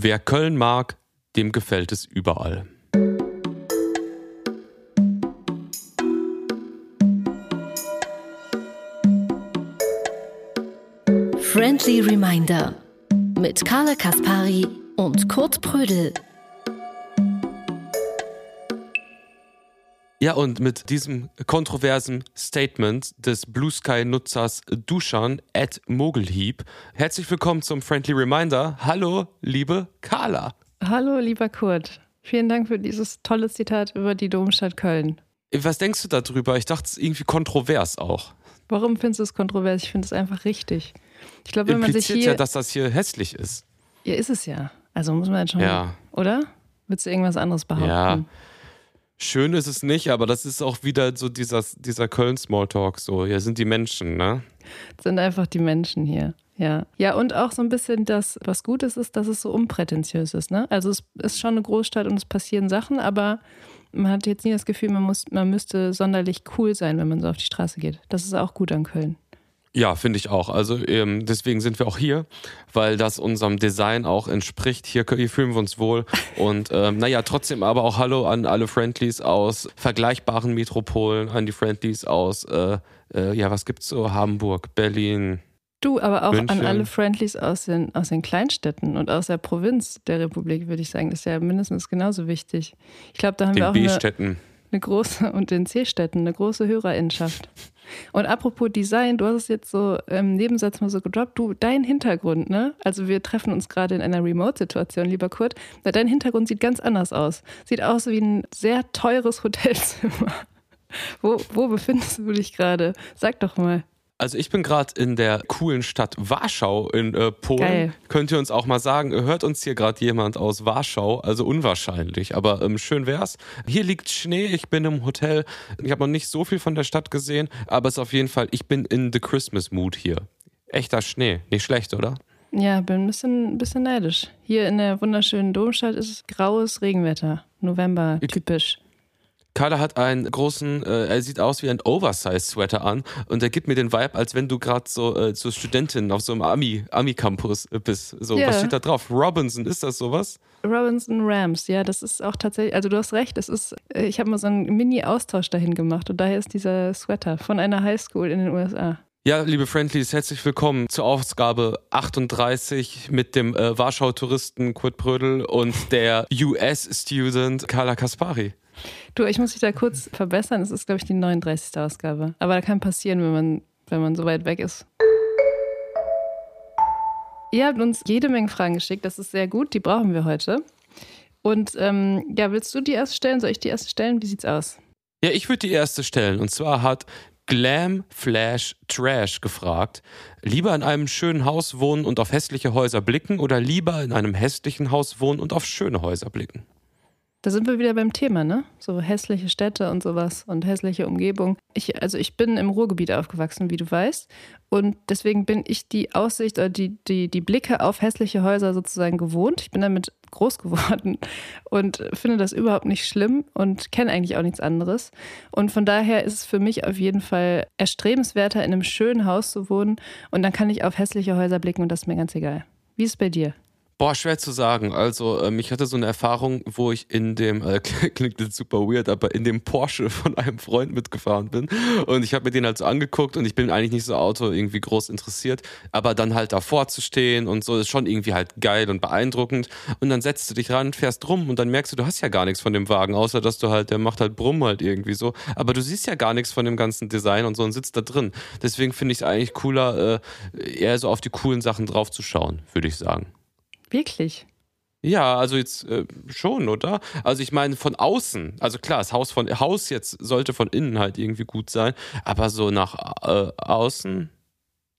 Wer Köln mag, dem gefällt es überall. Friendly Reminder mit Carla Kaspari und Kurt Prödel. Ja, und mit diesem kontroversen Statement des Blue Sky-Nutzers Duschan at Mogelhieb. Herzlich willkommen zum Friendly Reminder. Hallo, liebe Carla. Hallo, lieber Kurt. Vielen Dank für dieses tolle Zitat über die Domstadt Köln. Was denkst du darüber? Ich dachte, es ist irgendwie kontrovers auch. Warum findest du es kontrovers? Ich finde es einfach richtig. Ich glaube, wenn man sich hier. ja, dass das hier hässlich ist. Ja, ist es ja. Also muss man jetzt schon. Ja. Oder? Würdest du irgendwas anderes behaupten? Ja. Schön ist es nicht, aber das ist auch wieder so dieser, dieser Köln-Smalltalk. So, hier sind die Menschen, ne? Das sind einfach die Menschen hier. Ja. Ja, und auch so ein bisschen das, was gut ist, ist, dass es so unprätentiös ist, ne? Also es ist schon eine Großstadt und es passieren Sachen, aber man hat jetzt nie das Gefühl, man, muss, man müsste sonderlich cool sein, wenn man so auf die Straße geht. Das ist auch gut an Köln. Ja, finde ich auch. Also ähm, deswegen sind wir auch hier, weil das unserem Design auch entspricht. Hier, hier fühlen wir uns wohl. Und ähm, naja, trotzdem aber auch Hallo an alle Friendlies aus vergleichbaren Metropolen, an die Friendlies aus, äh, äh, ja, was gibt's so? Hamburg, Berlin. Du, aber auch München. an alle Friendlies aus den, aus den Kleinstädten und aus der Provinz der Republik, würde ich sagen. Das ist ja mindestens genauso wichtig. Ich glaube, da haben den wir auch eine, eine große, und den C-Städten, eine große Hörerinnenschaft. Und apropos Design, du hast es jetzt so im Nebensatz mal so gedroppt, du, dein Hintergrund, ne? Also wir treffen uns gerade in einer Remote-Situation, lieber Kurt. Dein Hintergrund sieht ganz anders aus. Sieht aus wie ein sehr teures Hotelzimmer. Wo, wo befindest du dich gerade? Sag doch mal. Also ich bin gerade in der coolen Stadt Warschau in äh, Polen. Geil. Könnt ihr uns auch mal sagen, hört uns hier gerade jemand aus Warschau? Also unwahrscheinlich, aber ähm, schön wär's. Hier liegt Schnee, ich bin im Hotel. Ich habe noch nicht so viel von der Stadt gesehen, aber es ist auf jeden Fall, ich bin in the Christmas Mood hier. Echter Schnee, nicht schlecht, oder? Ja, bin ein bisschen, ein bisschen neidisch. Hier in der wunderschönen Domstadt ist es graues Regenwetter. November, typisch. Carla hat einen großen, äh, er sieht aus wie ein Oversize-Sweater an und er gibt mir den Vibe, als wenn du gerade so äh, so Studentin auf so einem Ami, Ami-Campus bist. So, yeah. was steht da drauf? Robinson, ist das sowas? Robinson Rams, ja, das ist auch tatsächlich, also du hast recht, das ist, äh, ich habe mal so einen Mini-Austausch dahin gemacht und daher ist dieser Sweater von einer Highschool in den USA. Ja, liebe Friendlies, herzlich willkommen zur Ausgabe 38 mit dem äh, Warschau-Touristen Kurt Brödel und der US-Student Carla Kaspari. Du, ich muss dich da kurz verbessern. Es ist, glaube ich, die 39. Ausgabe. Aber da kann passieren, wenn man, wenn man so weit weg ist. Ihr habt uns jede Menge Fragen geschickt. Das ist sehr gut. Die brauchen wir heute. Und ähm, ja, willst du die erste stellen? Soll ich die erste stellen? Wie sieht's aus? Ja, ich würde die erste stellen. Und zwar hat Glam Flash Trash gefragt, lieber in einem schönen Haus wohnen und auf hässliche Häuser blicken oder lieber in einem hässlichen Haus wohnen und auf schöne Häuser blicken? Da sind wir wieder beim Thema, ne? So hässliche Städte und sowas und hässliche Umgebung. Ich, also ich bin im Ruhrgebiet aufgewachsen, wie du weißt. Und deswegen bin ich die Aussicht oder die, die, die Blicke auf hässliche Häuser sozusagen gewohnt. Ich bin damit groß geworden und finde das überhaupt nicht schlimm und kenne eigentlich auch nichts anderes. Und von daher ist es für mich auf jeden Fall erstrebenswerter, in einem schönen Haus zu wohnen. Und dann kann ich auf hässliche Häuser blicken und das ist mir ganz egal. Wie ist es bei dir? Boah, schwer zu sagen. Also, ähm, ich hatte so eine Erfahrung, wo ich in dem, äh, klingt jetzt super weird, aber in dem Porsche von einem Freund mitgefahren bin. Und ich habe mir den halt so angeguckt und ich bin eigentlich nicht so Auto irgendwie groß interessiert. Aber dann halt davor zu stehen und so ist schon irgendwie halt geil und beeindruckend. Und dann setzt du dich ran, fährst rum und dann merkst du, du hast ja gar nichts von dem Wagen, außer dass du halt, der macht halt Brumm halt irgendwie so. Aber du siehst ja gar nichts von dem ganzen Design und so und sitzt da drin. Deswegen finde ich es eigentlich cooler, äh, eher so auf die coolen Sachen draufzuschauen, würde ich sagen. Wirklich? Ja, also jetzt äh, schon, oder? Also ich meine von außen, also klar, das Haus von Haus jetzt sollte von innen halt irgendwie gut sein, aber so nach äh, außen.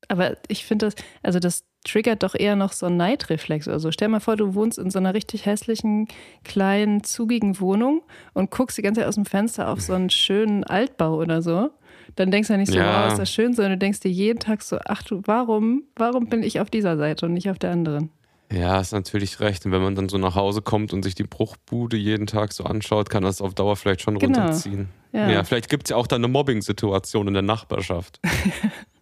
Aber ich finde das, also das triggert doch eher noch so einen Neidreflex oder so. Stell mal vor, du wohnst in so einer richtig hässlichen, kleinen, zugigen Wohnung und guckst die ganze Zeit aus dem Fenster auf so einen schönen Altbau oder so. Dann denkst du ja nicht so, ja. wow, ist das schön, sondern du denkst dir jeden Tag so, ach du, warum, warum bin ich auf dieser Seite und nicht auf der anderen? Ja, hast natürlich recht. Und wenn man dann so nach Hause kommt und sich die Bruchbude jeden Tag so anschaut, kann das auf Dauer vielleicht schon genau. runterziehen. Ja, ja vielleicht gibt es ja auch da eine Mobbing-Situation in der Nachbarschaft.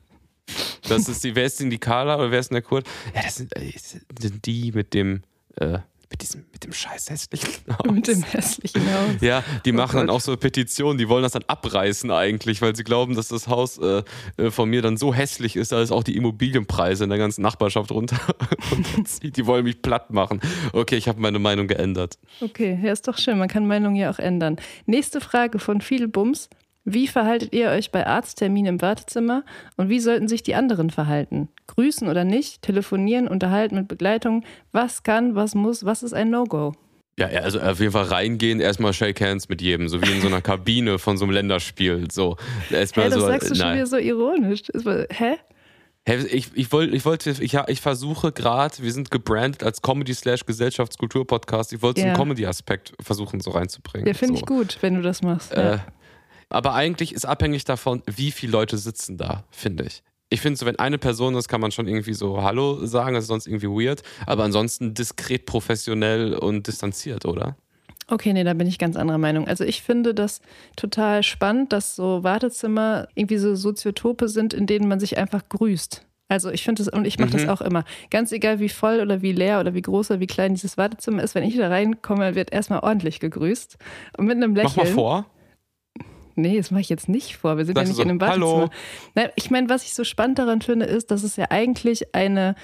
das ist die, wer ist denn die Carla oder wer ist denn der Kurt? Ja, das sind, äh, das sind die mit dem äh, mit diesem, mit dem scheiß hässlichen Haus. Mit dem hässlichen Haus. Ja, die Oh machen dann Gott. auch so Petitionen, die wollen das dann abreißen eigentlich, weil sie glauben, dass das Haus äh, äh, von mir dann so hässlich ist, dass auch die Immobilienpreise in der ganzen Nachbarschaft runter. Die wollen mich platt machen. Okay, ich habe meine Meinung geändert. Okay, ja, ist doch schön. Man kann Meinungen ja auch ändern. Nächste Frage von viel Bums. Wie verhaltet ihr euch bei Arztterminen im Wartezimmer und wie sollten sich die anderen verhalten? Grüßen oder nicht? Telefonieren, unterhalten mit Begleitung? Was kann, was muss, was ist ein No-Go? Ja, also auf jeden Fall reingehen, erstmal Shake Hands mit jedem, so wie in so einer Kabine von so einem Länderspiel. So, erstmal Hä, das so, sagst du schon nein. wieder so ironisch. Hä? Ich, ich, wollte, ich wollte, ich, ja, ich versuche gerade, wir sind gebrandet als Comedy slash Gesellschaftskultur-Podcast. Ich wollte so Ja. einen Comedy-Aspekt versuchen, so reinzubringen. Ja, finde so. ich gut, wenn du das machst. Äh, Ja. Aber eigentlich ist abhängig davon, wie viele Leute sitzen da, finde ich. Ich finde so, wenn eine Person ist, kann man schon irgendwie so Hallo sagen, das ist sonst irgendwie weird. Aber ansonsten diskret, professionell und distanziert, oder? Okay, nee, da bin ich ganz anderer Meinung. Also ich finde das total spannend, dass so Wartezimmer irgendwie so Soziotope sind, in denen man sich einfach grüßt. Also ich finde das, und ich mache das Mhm. auch immer. Ganz egal, wie voll oder wie leer oder wie groß oder wie klein dieses Wartezimmer ist, wenn ich da reinkomme, wird erstmal ordentlich gegrüßt. Und mit einem Lächeln. Mach mal vor. Nee, das mache ich jetzt nicht vor. Wir sind Sagst ja nicht in so, einem Wartezimmer. "Hallo?" Nein, ich meine, was ich so spannend daran finde, ist, dass es ja eigentlich eine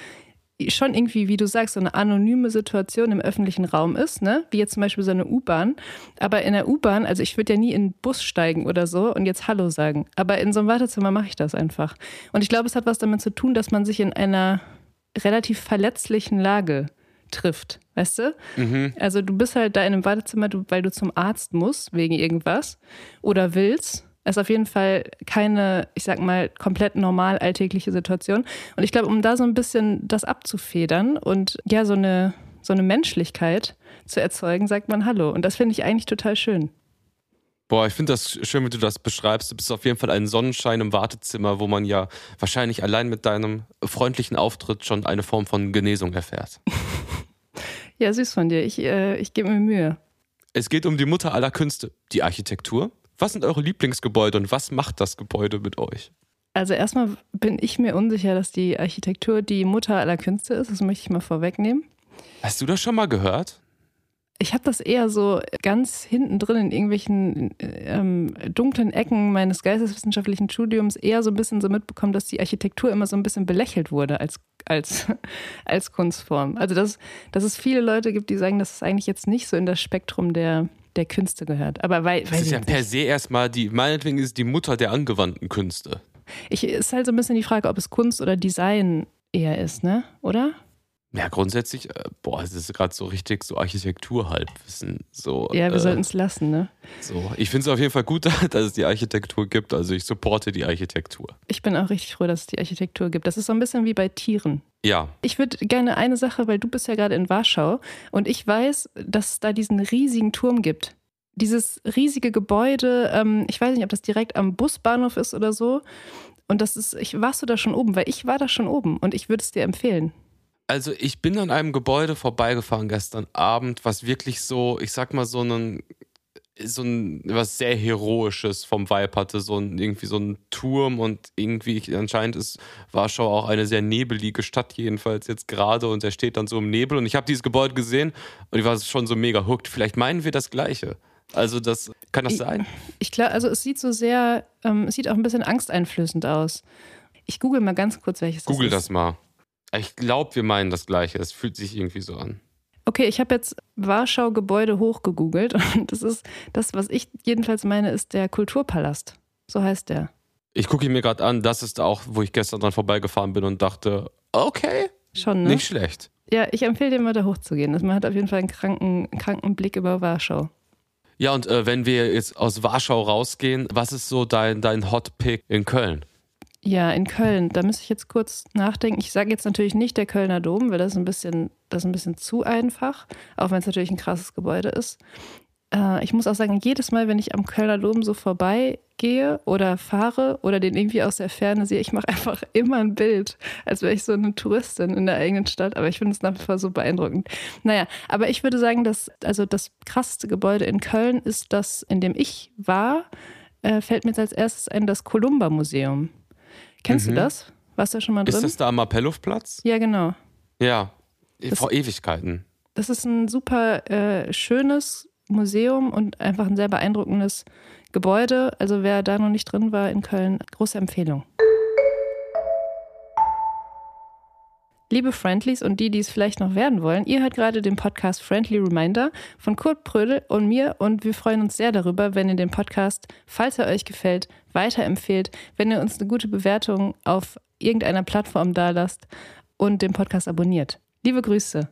schon irgendwie, wie du sagst, so eine anonyme Situation im öffentlichen Raum ist, ne? Wie jetzt zum Beispiel so eine U-Bahn. Aber in der U-Bahn, also ich würde ja nie in den Bus steigen oder so und jetzt Hallo sagen. Aber in so einem Wartezimmer mache ich das einfach. Und ich glaube, es hat was damit zu tun, dass man sich in einer relativ verletzlichen Lage trifft, weißt du? Mhm. Also du bist halt da in einem Wartezimmer, du, weil du zum Arzt musst wegen irgendwas oder willst. Es ist auf jeden Fall keine, ich sag mal, komplett normal alltägliche Situation. Und ich glaube, um da so ein bisschen das abzufedern und ja, so eine, so eine Menschlichkeit zu erzeugen, sagt man Hallo. Und das finde ich eigentlich total schön. Boah, ich finde das schön, wie du das beschreibst. Du bist auf jeden Fall ein Sonnenschein im Wartezimmer, wo man ja wahrscheinlich allein mit deinem freundlichen Auftritt schon eine Form von Genesung erfährt. Ja, süß von dir. Ich, äh, ich gebe mir Mühe. Es geht um die Mutter aller Künste, die Architektur. Was sind eure Lieblingsgebäude und was macht das Gebäude mit euch? Also erstmal bin ich mir unsicher, dass die Architektur die Mutter aller Künste ist. Das möchte ich mal vorwegnehmen. Hast du das schon mal gehört? Ich habe das eher so ganz hinten drin in irgendwelchen ähm, dunklen Ecken meines geisteswissenschaftlichen Studiums eher so ein bisschen so mitbekommen, dass die Architektur immer so ein bisschen belächelt wurde als, als, als Kunstform. Also dass, dass es viele Leute gibt, die sagen, dass es eigentlich jetzt nicht so in das Spektrum der, der Künste gehört. Aber weil, Das ist ja per se erstmal die, meinetwegen ist es die Mutter der angewandten Künste. Ich ist halt so ein bisschen die Frage, ob es Kunst oder Design eher ist, ne? Oder? Ja, grundsätzlich, äh, boah, es ist gerade so richtig so Architektur-Halbwissen. So, Ja, wir äh, sollten es lassen, ne? so. Ich finde es auf jeden Fall gut, dass es die Architektur gibt. Also ich supporte die Architektur. Ich bin auch richtig froh, dass es die Architektur gibt. Das ist so ein bisschen wie bei Tieren. Ja, Ich würde gerne eine Sache, weil du bist ja gerade in Warschau und ich weiß, dass es da diesen riesigen Turm gibt. Dieses riesige Gebäude, ähm, ich weiß nicht, ob das direkt am Busbahnhof ist oder so. Und das ist, ich warst du da schon oben, weil ich war da schon oben und ich würde es dir empfehlen. Also ich bin an einem Gebäude vorbeigefahren gestern Abend, was wirklich so, ich sag mal so einen, so ein was sehr heroisches vom Vibe hatte, so ein irgendwie so ein Turm und irgendwie anscheinend ist Warschau auch eine sehr nebelige Stadt jedenfalls jetzt gerade und der steht dann so im Nebel und ich habe dieses Gebäude gesehen und ich war schon so mega hooked. Vielleicht meinen wir das Gleiche. Also das kann das Ich- sein? Ich glaube, also es sieht so sehr, ähm, es sieht auch ein bisschen angsteinflößend aus. Ich google mal ganz kurz, welches Google das ist. das mal. Ich glaube, wir meinen das Gleiche. Es fühlt sich irgendwie so an. Okay, ich habe jetzt Warschau Gebäude hochgegoogelt und das ist das, was ich jedenfalls meine, ist der Kulturpalast. So heißt der. Ich gucke ihn mir gerade an. Das ist auch, wo ich gestern dran vorbeigefahren bin und dachte, okay, Schon, ne? nicht schlecht. Ja, ich empfehle dir mal da hochzugehen. Man hat auf jeden Fall einen kranken, kranken Blick über Warschau. Ja, und äh, wenn wir jetzt aus Warschau rausgehen, was ist so dein, dein Hot Pick in Köln? Ja, in Köln, da müsste ich jetzt kurz nachdenken. Ich sage jetzt natürlich nicht der Kölner Dom, weil das ein bisschen, das ist ein bisschen zu einfach, auch wenn es natürlich ein krasses Gebäude ist. Äh, ich muss auch sagen, jedes Mal, wenn ich am Kölner Dom so vorbeigehe oder fahre oder den irgendwie aus der Ferne sehe, ich mache einfach immer ein Bild, als wäre ich so eine Touristin in der eigenen Stadt. Aber ich finde es nach wie vor so beeindruckend. Naja, aber ich würde sagen, dass also das krasseste Gebäude in Köln ist das, in dem ich war, äh, fällt mir jetzt als erstes ein, das Columba-Museum. Kennst Mhm. du das? Warst du da schon mal drin? Ist das da am Appellhofplatz? ja, genau. Ja, Das- vor Ewigkeiten. Das ist ein super äh, schönes Museum und einfach ein sehr beeindruckendes Gebäude. Also wer da noch nicht drin war in Köln, große Empfehlung. Liebe Friendlies und die, die es vielleicht noch werden wollen, ihr hört gerade den Podcast Friendly Reminder von Kurt Prödel und mir und wir freuen uns sehr darüber, wenn ihr den Podcast, falls er euch gefällt, weiterempfehlt, wenn ihr uns eine gute Bewertung auf irgendeiner Plattform dalasst und den Podcast abonniert. Liebe Grüße.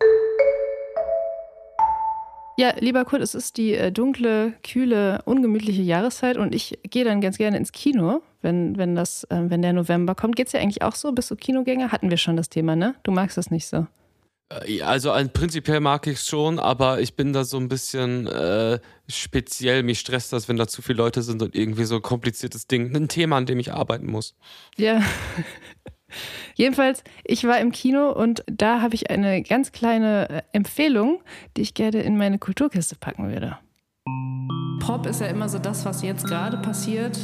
Ja, lieber Kurt, es ist die äh, dunkle, kühle, ungemütliche Jahreszeit und ich gehe dann ganz gerne ins Kino, wenn, wenn, das, äh, wenn der November kommt. Geht es dir eigentlich auch so? Bist du Kinogänger? Hatten wir schon das Thema, ne? Du magst das nicht so. Äh, also prinzipiell mag ich es schon, aber ich bin da so ein bisschen äh, speziell. Mich stresst das, wenn da zu viele Leute sind und irgendwie so ein kompliziertes Ding, ein Thema, an dem ich arbeiten muss. Ja. Jedenfalls, ich war im Kino und da habe ich eine ganz kleine äh, Empfehlung, die ich gerne in meine Kulturkiste packen würde. Pop ist ja immer so das, was jetzt gerade passiert.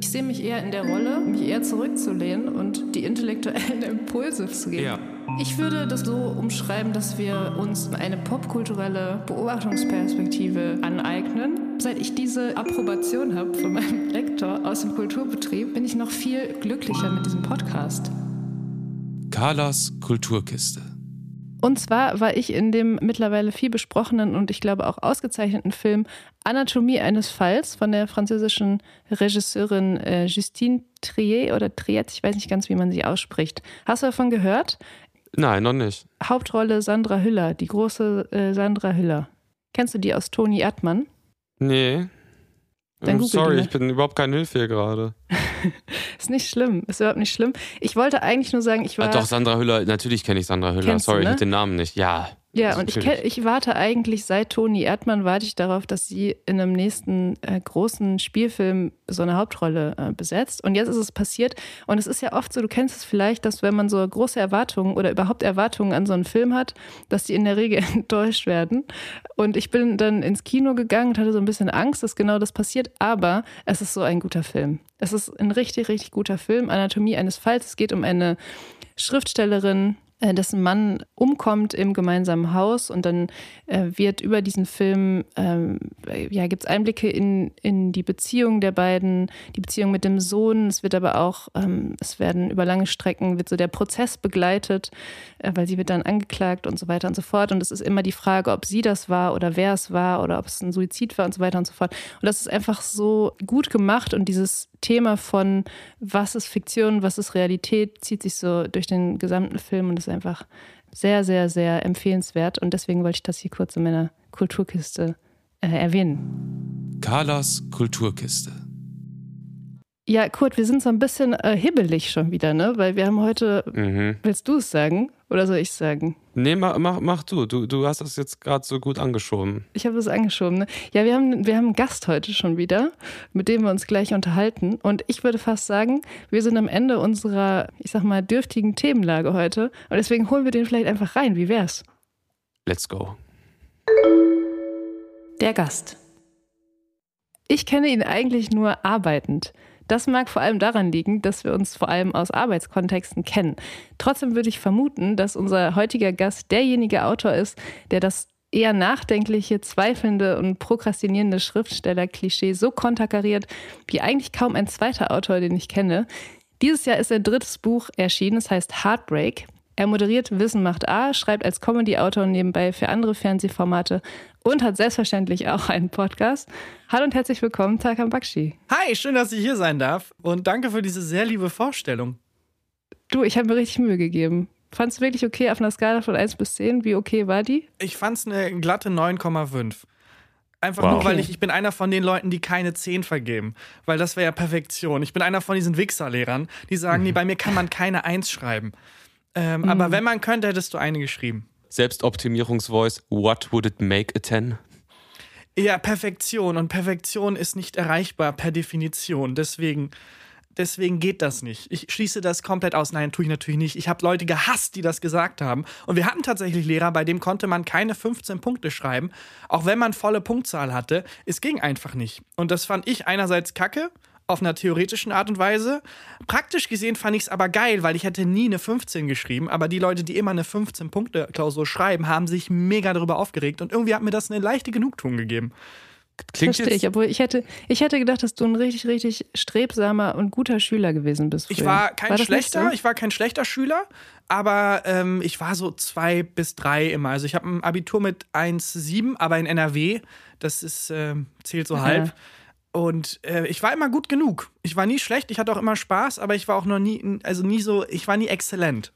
Ich sehe mich eher in der Rolle, mich eher zurückzulehnen und die intellektuellen Impulse zu geben. Ja. Ich würde das so umschreiben, dass wir uns eine popkulturelle Beobachtungsperspektive aneignen. Seit ich diese Approbation habe von meinem Lektor aus dem Kulturbetrieb, bin ich noch viel glücklicher mit diesem Podcast. Carlas Kulturkiste. Und zwar war ich in dem mittlerweile viel besprochenen und ich glaube auch ausgezeichneten Film Anatomie eines Falls von der französischen Regisseurin äh, Justine Triet oder Triet, ich weiß nicht ganz, wie man sie ausspricht. Hast du davon gehört? Nein, noch nicht. Hauptrolle Sandra Hüller, die große äh, Sandra Hüller. Kennst du die aus Toni Erdmann? Nee. Dann Sorry, ich bin überhaupt keine Hilfe hier gerade. ist nicht schlimm, ist überhaupt nicht schlimm. Ich wollte eigentlich nur sagen, ich war. Ah, doch, Sandra Hüller, natürlich kenne ich Sandra Hüller. Sorry, du, ne? ich den Namen nicht. Ja. Ja, und ich, ich, warte eigentlich seit Toni Erdmann, warte ich darauf, dass sie in einem nächsten äh, großen Spielfilm so eine Hauptrolle äh, besetzt. Und jetzt ist es passiert. Und es ist ja oft so, du kennst es vielleicht, dass wenn man so große Erwartungen oder überhaupt Erwartungen an so einen Film hat, dass die in der Regel enttäuscht werden. Und ich bin dann ins Kino gegangen und hatte so ein bisschen Angst, dass genau das passiert. Aber es ist so ein guter Film. Es ist ein richtig, richtig guter Film. Anatomie eines Falls. Es geht um eine Schriftstellerin, dessen Mann umkommt im gemeinsamen Haus und dann äh, wird über diesen Film, ähm, ja, gibt es Einblicke in, in die Beziehung der beiden, die Beziehung mit dem Sohn. Es wird aber auch, ähm, es werden über lange Strecken, wird so der Prozess begleitet, äh, weil sie wird dann angeklagt und so weiter und so fort. Und es ist immer die Frage, ob sie das war oder wer es war oder ob es ein Suizid war und so weiter und so fort. Und das ist einfach so gut gemacht und dieses Thema von was ist Fiktion, was ist Realität, zieht sich so durch den gesamten Film und ist einfach sehr, sehr, sehr empfehlenswert. Und deswegen wollte ich das hier kurz in meiner Kulturkiste äh, erwähnen. Carlas Kulturkiste. Ja, Kurt, wir sind so ein bisschen äh, hibbelig schon wieder, ne? Weil wir haben heute. Mhm. Willst du es sagen oder soll ich sagen? Nee, mach, mach, mach du. du. Du hast das jetzt gerade so gut angeschoben. Ich habe es angeschoben, ne? Ja, wir haben, wir haben einen Gast heute schon wieder, mit dem wir uns gleich unterhalten. Und ich würde fast sagen, wir sind am Ende unserer, ich sag mal, dürftigen Themenlage heute. Und deswegen holen wir den vielleicht einfach rein. Wie wär's? Let's go. Der Gast. Ich kenne ihn eigentlich nur arbeitend. Das mag vor allem daran liegen, dass wir uns vor allem aus Arbeitskontexten kennen. Trotzdem würde ich vermuten, dass unser heutiger Gast derjenige Autor ist, der das eher nachdenkliche, zweifelnde und prokrastinierende Schriftsteller-Klischee so konterkariert wie eigentlich kaum ein zweiter Autor, den ich kenne. Dieses Jahr ist sein drittes Buch erschienen, es heißt Heartbreak. Er moderiert Wissen macht A, schreibt als Comedy-Autor nebenbei für andere Fernsehformate und hat selbstverständlich auch einen Podcast. Hallo und herzlich willkommen, Tarkan Bakshi. Hi, schön, dass ich hier sein darf und danke für diese sehr liebe Vorstellung. Du, ich habe mir richtig Mühe gegeben. Fandest du wirklich okay auf einer Skala von 1 bis 10? Wie okay war die? Ich fand es eine glatte 9,5. Einfach wow. nur, weil ich, ich bin einer von den Leuten, die keine 10 vergeben. Weil das wäre ja Perfektion. Ich bin einer von diesen Wichserlehrern, die sagen, mhm. nee, bei mir kann man keine 1 schreiben. Ähm, mhm. Aber wenn man könnte, hättest du eine geschrieben. Selbstoptimierungsvoice, what would it make a 10? Ja, Perfektion. Und Perfektion ist nicht erreichbar per Definition. Deswegen, deswegen geht das nicht. Ich schließe das komplett aus. Nein, tue ich natürlich nicht. Ich habe Leute gehasst, die das gesagt haben. Und wir hatten tatsächlich Lehrer, bei dem konnte man keine 15 Punkte schreiben, auch wenn man volle Punktzahl hatte. Es ging einfach nicht. Und das fand ich einerseits kacke auf einer theoretischen Art und Weise. Praktisch gesehen fand ich es aber geil, weil ich hätte nie eine 15 geschrieben, aber die Leute, die immer eine 15-Punkte-Klausur schreiben, haben sich mega darüber aufgeregt und irgendwie hat mir das eine leichte Genugtuung gegeben. Klingt Verstehe ich, obwohl ich hätte, ich hätte gedacht, dass du ein richtig, richtig strebsamer und guter Schüler gewesen bist. Ich früher. war kein nicht schlechter, so? ich war kein schlechter Schüler, aber ähm, ich war so zwei bis drei immer. Also ich habe ein Abitur mit 1,7, aber in NRW, das ist, ähm, zählt so Aha. halb. Und äh, ich war immer gut genug. Ich war nie schlecht, ich hatte auch immer Spaß, aber ich war auch noch nie, also nie so, ich war nie exzellent.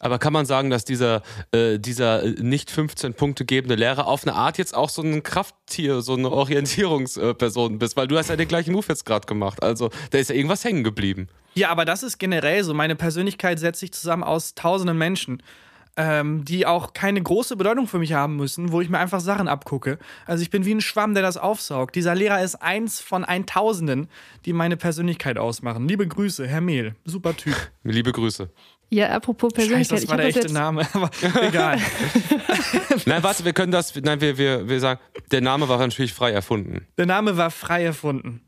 aber kann man sagen, dass dieser, äh, dieser äh, nicht 15 Punkte gebende Lehrer auf eine Art jetzt auch so ein Krafttier, so eine Orientierungsperson bist? Weil du hast ja den gleichen Move jetzt gerade gemacht. Also da ist ja irgendwas hängen geblieben. Ja, aber das ist generell so. Meine Persönlichkeit setzt sich zusammen aus tausenden Menschen, ähm, die auch keine große Bedeutung für mich haben müssen, wo ich mir einfach Sachen abgucke. Also ich bin wie ein Schwamm, der das aufsaugt. Dieser Lehrer ist eins von Eintausenden, die meine Persönlichkeit ausmachen. Liebe Grüße, Herr Mehl. Super Typ. Liebe Grüße. Ja, apropos Scheiße, Persönlichkeit. das war ich der echte Name, aber egal. Nein, warte, wir können das, nein, wir, wir, wir sagen, der Name war natürlich frei erfunden. Der Name war frei erfunden.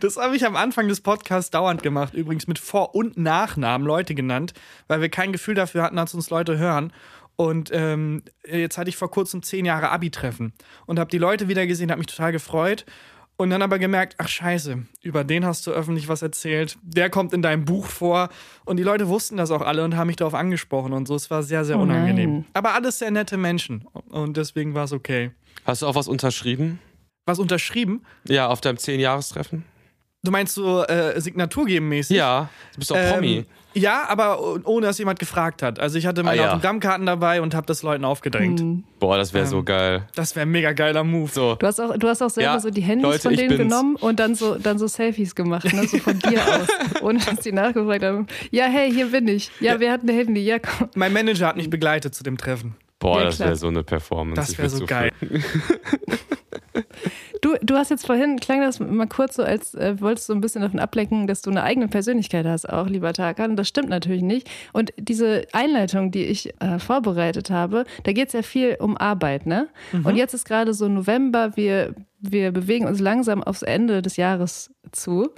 Das habe ich am Anfang des Podcasts dauernd gemacht, übrigens mit Vor- und Nachnamen Leute genannt, weil wir kein Gefühl dafür hatten, dass uns Leute hören. Und ähm, jetzt hatte ich vor kurzem zehn Jahre Abi-Treffen und habe die Leute wieder gesehen, habe mich total gefreut. Und dann aber gemerkt, ach scheiße, über den hast du öffentlich was erzählt. Der kommt in deinem Buch vor. Und die Leute wussten das auch alle und haben mich darauf angesprochen und so. Es war sehr, sehr Oh unangenehm. nein. Aber alles sehr nette Menschen. Und deswegen war es okay. Hast du auch was unterschrieben? Was unterschrieben? Ja, auf deinem 10-Jahrestreffen? Du meinst so äh, Signatur geben mäßig? Ja, du bist doch Promi. Ähm, ja, aber oh- ohne dass jemand gefragt hat. Also ich hatte meine Ah, ja. Autogrammkarten dabei und habe das Leuten aufgedrängt. Hm. Boah, das wäre so ähm, geil. Das wäre ein mega geiler Move. So. Du hast auch, du hast auch selber Ja, so die Handys Leute, von denen bin's. genommen und dann so, dann so Selfies gemacht, ne? so von dir aus, ohne dass die nachgefragt haben. Ja, hey, hier bin ich. Ja, wir hatten ein Handy. Ja, komm. Mein Manager hat mich begleitet zu dem Treffen. Boah, Ja, das wäre so eine Performance. Das wäre so geil. Du, du hast jetzt vorhin, klang das mal kurz so, als äh, wolltest du ein bisschen davon ablenken, dass du eine eigene Persönlichkeit hast, auch lieber Tarkan. Das stimmt natürlich nicht. Und diese Einleitung, die ich äh, vorbereitet habe, da geht es ja viel um Arbeit, ne? Und jetzt ist gerade so November, wir, wir bewegen uns langsam aufs Ende des Jahres zu.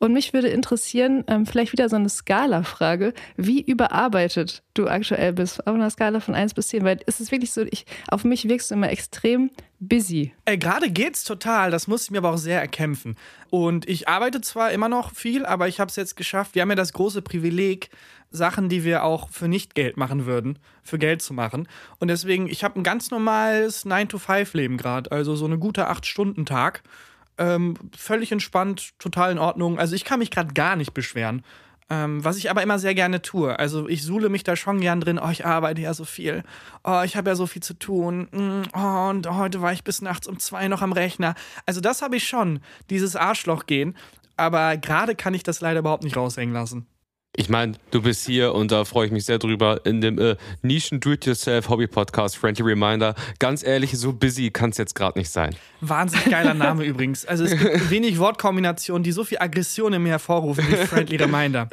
Und mich würde interessieren, ähm, vielleicht wieder so eine Skala-Frage, wie überarbeitet du aktuell bist, auf einer Skala von 1 bis 10, weil es ist wirklich so, ich, auf mich wirkst du immer extrem busy. Äh, Gerade geht's total, das musste ich mir aber auch sehr erkämpfen. Und ich arbeite zwar immer noch viel, aber ich habe es jetzt geschafft. Wir haben ja das große Privileg, Sachen, die wir auch für nicht Geld machen würden, für Geld zu machen. Und deswegen, ich habe ein ganz normales 9-to-5-Leben gerade, also so eine gute 8-Stunden-Tag. Ähm, völlig entspannt, total in Ordnung. Also ich kann mich gerade gar nicht beschweren. Ähm, was ich aber immer sehr gerne tue. Also ich suhle mich da schon gern drin. Oh, ich arbeite ja so viel. Oh, ich habe ja so viel zu tun. Mm, Oh, und heute war ich bis nachts um zwei noch am Rechner. Also das habe ich schon, dieses Arschloch gehen. Aber gerade kann ich das leider überhaupt nicht raushängen lassen. Ich meine, du bist hier und da freue ich mich sehr drüber in dem äh, Nischen Do-It-Yourself Hobby Podcast Friendly Reminder. Ganz ehrlich, so busy kann es jetzt gerade nicht sein. Wahnsinnig geiler Name übrigens. Also es gibt wenig Wortkombinationen, die so viel Aggression in mir hervorrufen wie Friendly Reminder.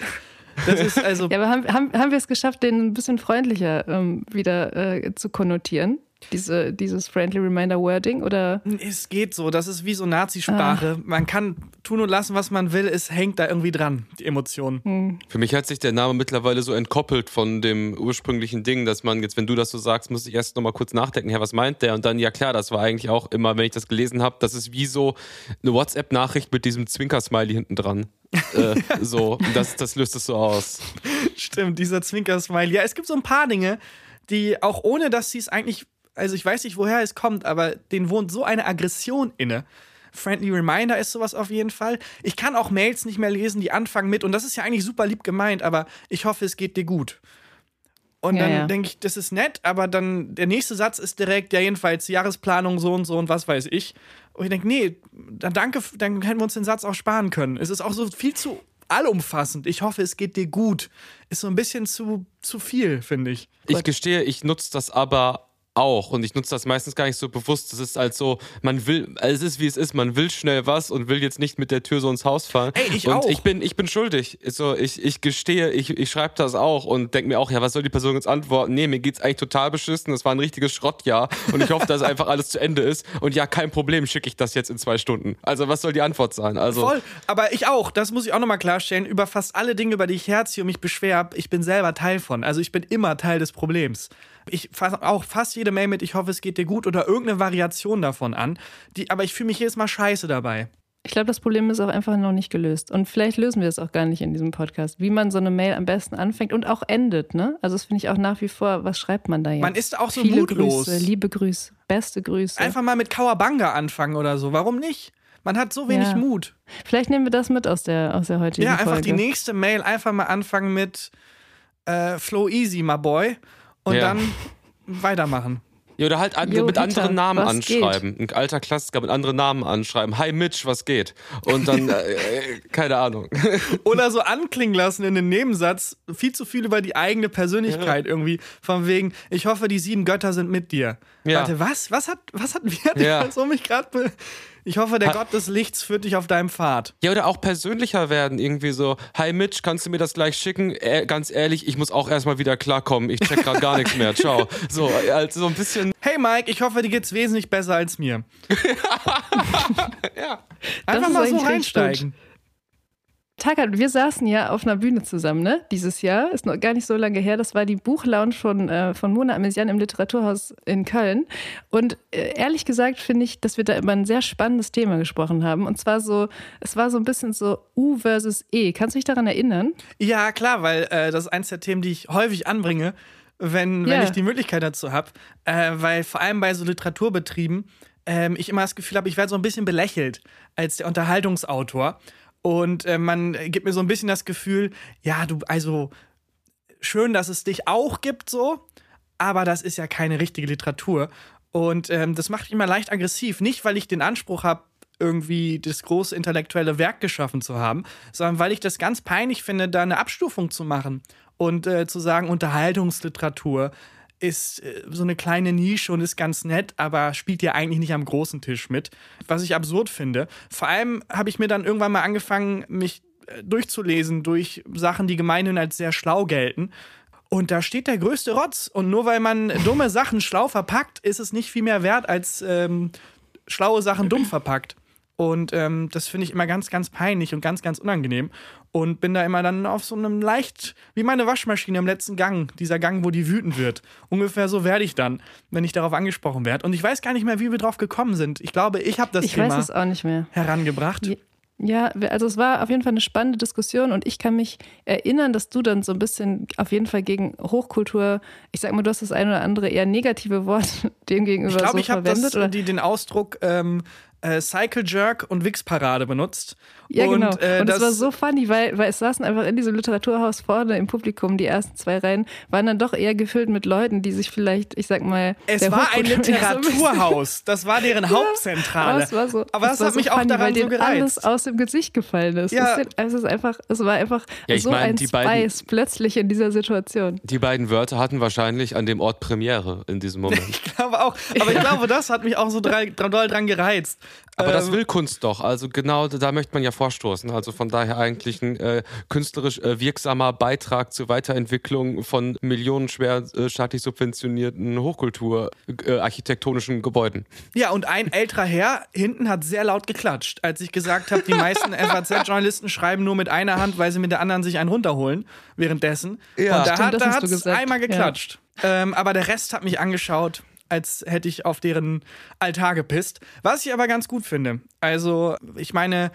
Das ist also Ja, aber haben, haben, haben wir es geschafft, den ein bisschen freundlicher ähm, wieder äh, zu konnotieren? Diese, dieses Friendly Reminder Wording? Oder Es geht so, das ist wie so Nazisprache. Man kann tun und lassen, was man will, es hängt da irgendwie dran, die Emotionen. Für mich hat sich der Name mittlerweile so entkoppelt von dem ursprünglichen Ding, dass man jetzt, wenn du das so sagst, muss ich erst nochmal kurz nachdenken, ja, was meint der? Und dann, ja klar, das war eigentlich auch immer, wenn ich das gelesen habe, das ist wie so eine WhatsApp-Nachricht mit diesem Zwinker-Smiley hinten dran. äh, so, das, das löst es so aus. Stimmt, dieser Zwinker-Smile. Ja, es gibt so ein paar Dinge, die auch ohne, dass sie es eigentlich, also ich weiß nicht, woher es kommt, aber denen wohnt so eine Aggression inne. Friendly Reminder ist sowas auf jeden Fall. Ich kann auch Mails nicht mehr lesen, die anfangen mit, und das ist ja eigentlich super lieb gemeint, aber ich hoffe, es geht dir gut. Und Ja, dann ja. denke ich, das ist nett, aber dann der nächste Satz ist direkt, ja, jedenfalls Jahresplanung so und so und was weiß ich. Und ich denke, nee, dann danke, dann hätten wir uns den Satz auch sparen können. Es ist auch so viel zu allumfassend. Ich hoffe, es geht dir gut. Ist so ein bisschen zu, zu viel, finde ich. Ich gestehe, ich nutze das aber auch und ich nutze das meistens gar nicht so bewusst. Das ist halt so, man will, es ist wie es ist, man will schnell was und will jetzt nicht mit der Tür so ins Haus fallen. Ey, ich und auch. ich bin, ich bin schuldig. So, ich, ich gestehe, ich, ich schreibe das auch und denke mir auch, ja, was soll die Person jetzt antworten? Nee, mir geht's eigentlich total beschissen. Das war ein richtiges Schrottjahr und ich hoffe, dass einfach alles zu Ende ist. Und ja, kein Problem, schicke ich das jetzt in zwei Stunden. Also, was soll die Antwort sein? Also, Voll, aber ich auch, das muss ich auch nochmal klarstellen, über fast alle Dinge, über die ich herziehe und mich beschwer, ich bin selber Teil von. Also ich bin immer Teil des Problems. Ich fasse auch fast jede Mail mit, ich hoffe, es geht dir gut oder irgendeine Variation davon an. Die, aber ich fühle mich jedes Mal scheiße dabei. Ich glaube, das Problem ist auch einfach noch nicht gelöst. Und vielleicht lösen wir es auch gar nicht in diesem Podcast, wie man so eine Mail am besten anfängt und auch endet. Ne? Also das finde ich auch nach wie vor, was schreibt man da jetzt? Man ist auch so Viele mutlos. Grüße, liebe Grüße, beste Grüße. Einfach mal mit Kawabanga anfangen oder so. Warum nicht? Man hat so wenig Ja. Mut. Vielleicht nehmen wir das mit aus der, aus der heutigen Ja, einfach Folge. die nächste Mail einfach mal anfangen mit äh, Flow Easy, my boy. Und Ja. dann weitermachen. Ja, oder halt an, Jo, mit Dieter, anderen Namen anschreiben. Ein alter Klassiker mit anderen Namen anschreiben. Hi Mitch, was geht? Und dann, äh, äh, keine Ahnung. Oder so anklingen lassen in den Nebensatz, viel zu viel über die eigene Persönlichkeit irgendwie. Von wegen, ich hoffe, die sieben Götter sind mit dir. Ja. Warte, was? Was hat, was hat, wie hat Ja. Person mich gerade. Ich hoffe, der Ha- Gott des Lichts führt dich auf deinem Pfad. Ja, oder auch persönlicher werden. Irgendwie so, hi Mitch, kannst du mir das gleich schicken? Äh, ganz ehrlich, ich muss auch erstmal wieder klarkommen. Ich check gerade gar nichts mehr. Ciao. So, also so ein bisschen. Hey Mike, ich hoffe, dir geht's wesentlich besser als mir. Ja. Einfach mal so eigentlich richtig Takat, wir saßen ja auf einer Bühne zusammen, ne? Dieses Jahr. Ist noch gar nicht so lange her. Das war die Buchlounge von, äh, von Mona Amesian im Literaturhaus in Köln. Und äh, ehrlich gesagt finde ich, dass wir da über ein sehr spannendes Thema gesprochen haben. Und zwar so, es war so ein bisschen so U versus E. Kannst du dich daran erinnern? Ja, klar, weil äh, das ist eins der Themen, die ich häufig anbringe, wenn, wenn Ja. ich die Möglichkeit dazu habe. Äh, weil vor allem bei so Literaturbetrieben ähm, ich immer das Gefühl habe, ich werde so ein bisschen belächelt als der Unterhaltungsautor. Und äh, man gibt mir so ein bisschen das Gefühl, ja, du, also schön, dass es dich auch gibt, so, aber das ist ja keine richtige Literatur. Und ähm, das macht mich immer leicht aggressiv. Nicht, weil ich den Anspruch habe, irgendwie das große intellektuelle Werk geschaffen zu haben, sondern weil ich das ganz peinlich finde, da eine Abstufung zu machen und äh, zu sagen, Unterhaltungsliteratur ist äh, so eine kleine Nische und ist ganz nett, aber spielt ja eigentlich nicht am großen Tisch mit, was ich absurd finde. Vor allem habe ich mir dann irgendwann mal angefangen, mich äh, durchzulesen durch Sachen, die gemeinhin als sehr schlau gelten. Und da steht der größte Rotz. Und nur weil man dumme Sachen schlau verpackt, ist es nicht viel mehr wert als ähm, schlaue Sachen dumm verpackt. Und ähm, das finde ich immer ganz, ganz peinlich und ganz, ganz unangenehm. Und bin da immer dann auf so einem leicht, wie meine Waschmaschine im letzten Gang, dieser Gang, wo die wütend wird. Ungefähr so werde ich dann, wenn ich darauf angesprochen werde. Und ich weiß gar nicht mehr, wie wir drauf gekommen sind. Ich glaube, ich habe das ich Thema weiß es auch nicht mehr. herangebracht. Ja. Ja, also es war auf jeden Fall eine spannende Diskussion und ich kann mich erinnern, dass du dann so ein bisschen auf jeden Fall gegen Hochkultur, ich sag mal, du hast das eine oder andere eher negative Wort dem gegenüber Ich glaube, so ich habe verwendet. das, oder? die, den Ausdruck ähm, äh, Cycle Jerk und Wix-Parade benutzt. Ja, und, genau. äh, und es das- war so funny, weil, weil es saßen einfach in diesem Literaturhaus vorne im Publikum, die ersten zwei Reihen, waren dann doch eher gefüllt mit Leuten, die sich vielleicht, ich sag mal, Es der war ein Ja, Literaturhaus. Das war deren Aber Hauptzentrale. es war so, Aber es das hat so mich auch funny, daran weil so denen alles gereizt. aus dem Gesicht gefallen ist. Ja. Es, ist, einfach, es war einfach Ja, so mein, ein die Spice beiden- plötzlich in dieser Situation. Die beiden Wörter hatten wahrscheinlich an dem Ort Premiere in diesem Moment. Ich glaube auch. Aber ich glaube, das hat mich auch so drei, drei, doll dran gereizt. Aber das Ähm, will Kunst doch. Also genau da möchte man ja vorstoßen. Also von daher eigentlich ein äh, künstlerisch äh, wirksamer Beitrag zur Weiterentwicklung von millionenschwer äh, staatlich subventionierten Hochkultur, äh, architektonischen Gebäuden. Ja, und ein älterer Herr hinten hat sehr laut geklatscht, als ich gesagt habe, die meisten FAZ-Journalisten schreiben nur mit einer Hand, weil sie mit der anderen sich einen runterholen währenddessen. Ja. und da Stimmt, hat das gesagt. einmal geklatscht. Ähm, aber der Rest hat mich angeschaut, als hätte ich auf deren Altar gepisst. Was ich aber ganz gut finde. Also, ich meine,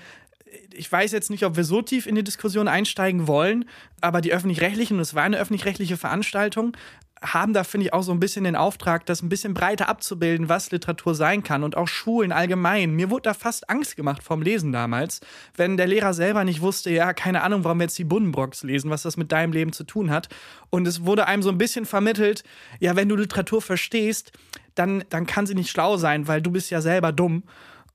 ich weiß jetzt nicht, ob wir so tief in die Diskussion einsteigen wollen, aber die öffentlich-rechtlichen, und es war eine öffentlich-rechtliche Veranstaltung, haben da, finde ich, auch so ein bisschen den Auftrag, das ein bisschen breiter abzubilden, was Literatur sein kann und auch Schulen allgemein. Mir wurde da fast Angst gemacht vom Lesen damals, wenn der Lehrer selber nicht wusste, ja, keine Ahnung, warum wir jetzt die Buddenbrocks lesen, was das mit deinem Leben zu tun hat. Und es wurde einem so ein bisschen vermittelt, ja, wenn du Literatur verstehst, dann, dann kann sie nicht schlau sein, weil du bist ja selber dumm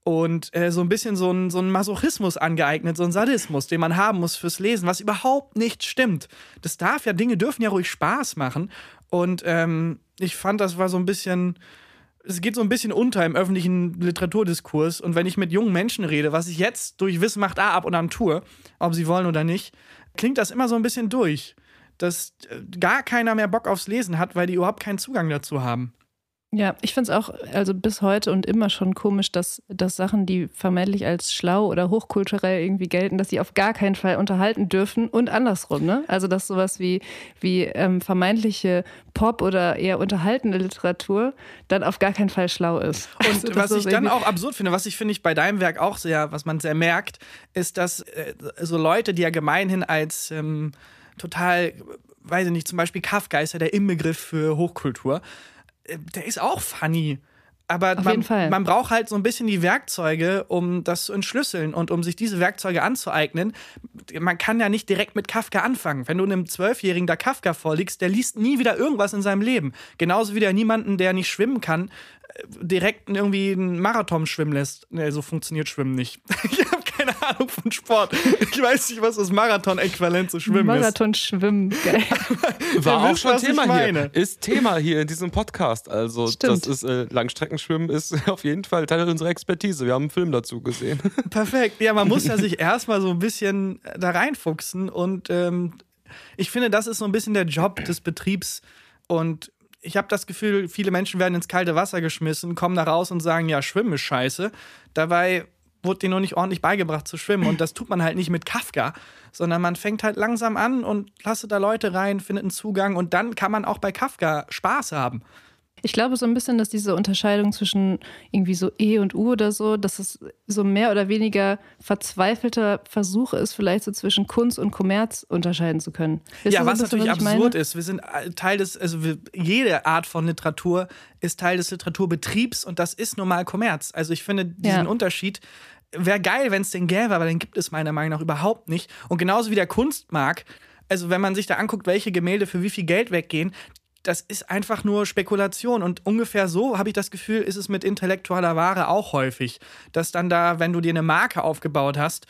und äh, so ein bisschen so ein, so ein Masochismus angeeignet, so ein Sadismus, den man haben muss fürs Lesen, was überhaupt nicht stimmt. Das darf ja, Dinge dürfen ja ruhig Spaß machen. Und ähm, ich fand, das war so ein bisschen, es geht so ein bisschen unter im öffentlichen Literaturdiskurs. Und wenn ich mit jungen Menschen rede, was ich jetzt durch Wissen macht A ab und an tue, ob sie wollen oder nicht, klingt das immer so ein bisschen durch. Dass äh, gar keiner mehr Bock aufs Lesen hat, weil die überhaupt keinen Zugang dazu haben. Ja, ich finde es auch, also bis heute und immer schon komisch, dass, dass Sachen, die vermeintlich als schlau oder hochkulturell irgendwie gelten, dass sie auf gar keinen Fall unterhalten dürfen und andersrum, ne? Also dass sowas wie, wie ähm, vermeintliche Pop- oder eher unterhaltende Literatur dann auf gar keinen Fall schlau ist. Und also, was ich dann auch absurd finde, was ich finde ich bei deinem Werk auch sehr, was man sehr merkt, ist, dass äh, so Leute, die ja gemeinhin als ähm, total, weiß ich nicht, zum Beispiel Kafka ist ja der Inbegriff für Hochkultur, der ist auch funny. Aber man, man, braucht halt so ein bisschen die Werkzeuge, um das zu entschlüsseln und um sich diese Werkzeuge anzueignen. Man kann ja nicht direkt mit Kafka anfangen. Wenn du einem Zwölfjährigen da Kafka vorliegst, der liest nie wieder irgendwas in seinem Leben. Genauso wie der niemanden, der nicht schwimmen kann, direkt irgendwie einen Marathon schwimmen lässt. Nee, so funktioniert Schwimmen nicht. Ahnung von Sport. Ich weiß nicht, was das Marathon-Äquivalent zu Schwimmen Marathon ist. Marathon-Schwimmen, geil. War auch schon Thema hier. Ist Thema hier in diesem Podcast. Also, Stimmt. das ist äh, Langstreckenschwimmen ist auf jeden Fall Teil unserer Expertise. Wir haben einen Film dazu gesehen. Perfekt. Ja, man muss ja sich erstmal so ein bisschen da reinfuchsen und ähm, ich finde, das ist so ein bisschen der Job des Betriebs und ich habe das Gefühl, viele Menschen werden ins kalte Wasser geschmissen, kommen da raus und sagen, ja, Schwimmen ist scheiße. Dabei wurde denen noch nicht ordentlich beigebracht zu schwimmen. Und das tut man halt nicht mit Kafka, sondern man fängt halt langsam an und lasse da Leute rein, findet einen Zugang und dann kann man auch bei Kafka Spaß haben. Ich glaube so ein bisschen, dass diese Unterscheidung zwischen irgendwie so E und U oder so, dass es so mehr oder weniger verzweifelter Versuch ist, vielleicht so zwischen Kunst und Kommerz unterscheiden zu können. Ist ja, was bisschen, natürlich was absurd ist. Wir sind Teil des, also wir, jede Art von Literatur ist Teil des Literaturbetriebs und das ist normal Kommerz. Also ich finde diesen ja. Unterschied wäre geil, wenn es den gäbe, aber den gibt es meiner Meinung nach überhaupt nicht. Und genauso wie der Kunstmarkt, also wenn man sich da anguckt, welche Gemälde für wie viel Geld weggehen, das ist einfach nur Spekulation. Und ungefähr so habe ich das Gefühl, ist es mit intellektueller Ware auch häufig. Dass dann da, wenn du dir eine Marke aufgebaut hast,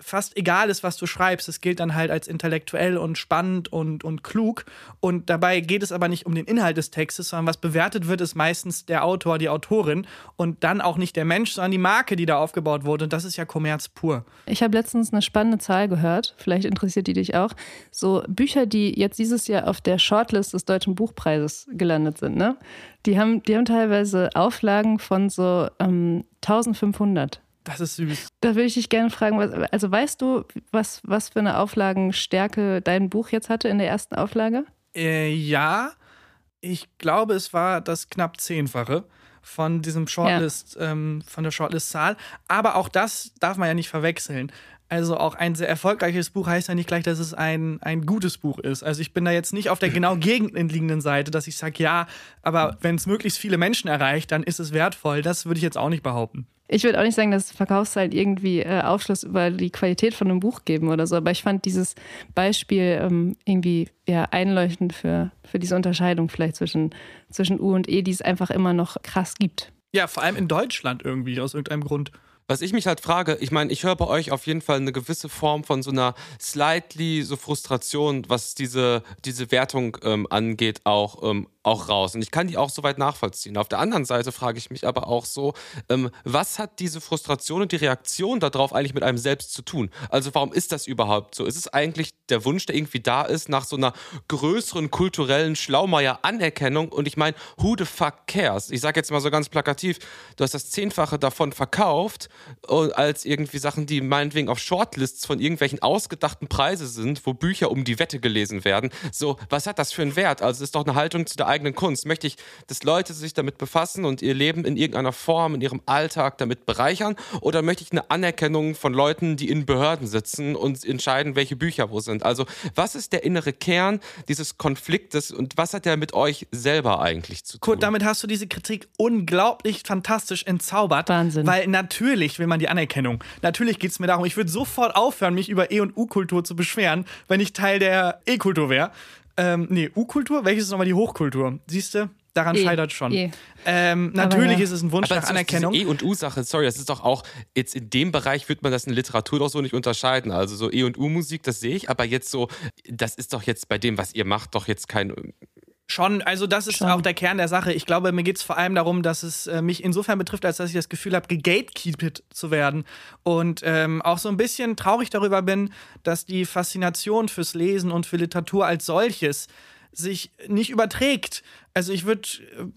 fast egal ist, was du schreibst. Es gilt dann halt als intellektuell und spannend und, und klug. Und dabei geht es aber nicht um den Inhalt des Textes, sondern was bewertet wird, ist meistens der Autor, die Autorin und dann auch nicht der Mensch, sondern die Marke, die da aufgebaut wurde. Und das ist ja Kommerz pur. Ich habe letztens eine spannende Zahl gehört, vielleicht interessiert die dich auch. So Bücher, die jetzt dieses Jahr auf der Shortlist des Deutschen Buchpreises gelandet sind, ne? Die haben, die haben teilweise Auflagen von so ähm, 1500. Das ist süß. Da würde ich dich gerne fragen, was, also weißt du, was, was für eine Auflagenstärke dein Buch jetzt hatte in der ersten Auflage? Äh, ja, ich glaube, es war das knapp zehnfache von diesem Shortlist, ja. ähm, von der Shortlist-Zahl. Aber auch das darf man ja nicht verwechseln. Also auch ein sehr erfolgreiches Buch heißt ja nicht gleich, dass es ein, ein gutes Buch ist. Also ich bin da jetzt nicht auf der genau gegenliegenden Seite, dass ich sage, ja, aber wenn es möglichst viele Menschen erreicht, dann ist es wertvoll. Das würde ich jetzt auch nicht behaupten. Ich würde auch nicht sagen, dass Verkaufszahlen irgendwie äh, Aufschluss über die Qualität von einem Buch geben oder so, aber ich fand dieses Beispiel ähm, irgendwie ja, einleuchtend für, für diese Unterscheidung vielleicht zwischen, zwischen U und E, die es einfach immer noch krass gibt. Ja, vor allem in Deutschland irgendwie, aus irgendeinem Grund. Was ich mich halt frage, ich meine, ich höre bei euch auf jeden Fall eine gewisse Form von so einer slightly so Frustration, was diese, diese Wertung ähm, angeht, auch ähm, auch raus. Und ich kann die auch soweit nachvollziehen. Auf der anderen Seite frage ich mich aber auch so, ähm, was hat diese Frustration und die Reaktion darauf eigentlich mit einem selbst zu tun? Also warum ist das überhaupt so? Ist es eigentlich der Wunsch, der irgendwie da ist, nach so einer größeren kulturellen Schlaumeier-Anerkennung? Und ich meine, who the fuck cares? Ich sage jetzt mal so ganz plakativ, du hast das Zehnfache davon verkauft, als irgendwie Sachen, die meinetwegen auf Shortlists von irgendwelchen ausgedachten Preise sind, wo Bücher um die Wette gelesen werden. So, was hat das für einen Wert? Also es ist doch eine Haltung zu der eigenen Kunst? Möchte ich, dass Leute sich damit befassen und ihr Leben in irgendeiner Form, in ihrem Alltag damit bereichern? Oder möchte ich eine Anerkennung von Leuten, die in Behörden sitzen und entscheiden, welche Bücher wo sind? Also, was ist der innere Kern dieses Konfliktes und was hat der mit euch selber eigentlich zu tun? Kurt, damit hast du diese Kritik unglaublich fantastisch entzaubert. Wahnsinn. Weil natürlich will man die Anerkennung. Natürlich geht es mir darum, ich würde sofort aufhören, mich über E- und U-Kultur zu beschweren, wenn ich Teil der E-Kultur wäre. Ähm, nee, U-Kultur? Welches ist nochmal die Hochkultur? Siehst du? Daran e. scheitert schon. E. Ähm, natürlich ja. ist es ein Wunsch Aber nach Anerkennung. E und U-Sache, sorry, das ist doch auch, jetzt in dem Bereich wird man das in Literatur doch so nicht unterscheiden. Also so E und U-Musik, das sehe ich, aber jetzt so, das ist doch jetzt bei dem, was ihr macht, doch jetzt kein Schon, also das ist Schon. auch der Kern der Sache. Ich glaube, mir geht es vor allem darum, dass es äh, mich insofern betrifft, als dass ich das Gefühl habe, gegatekeepet zu werden. Und ähm, auch so ein bisschen traurig darüber bin, dass die Faszination fürs Lesen und für Literatur als solches sich nicht überträgt. Also ich würde,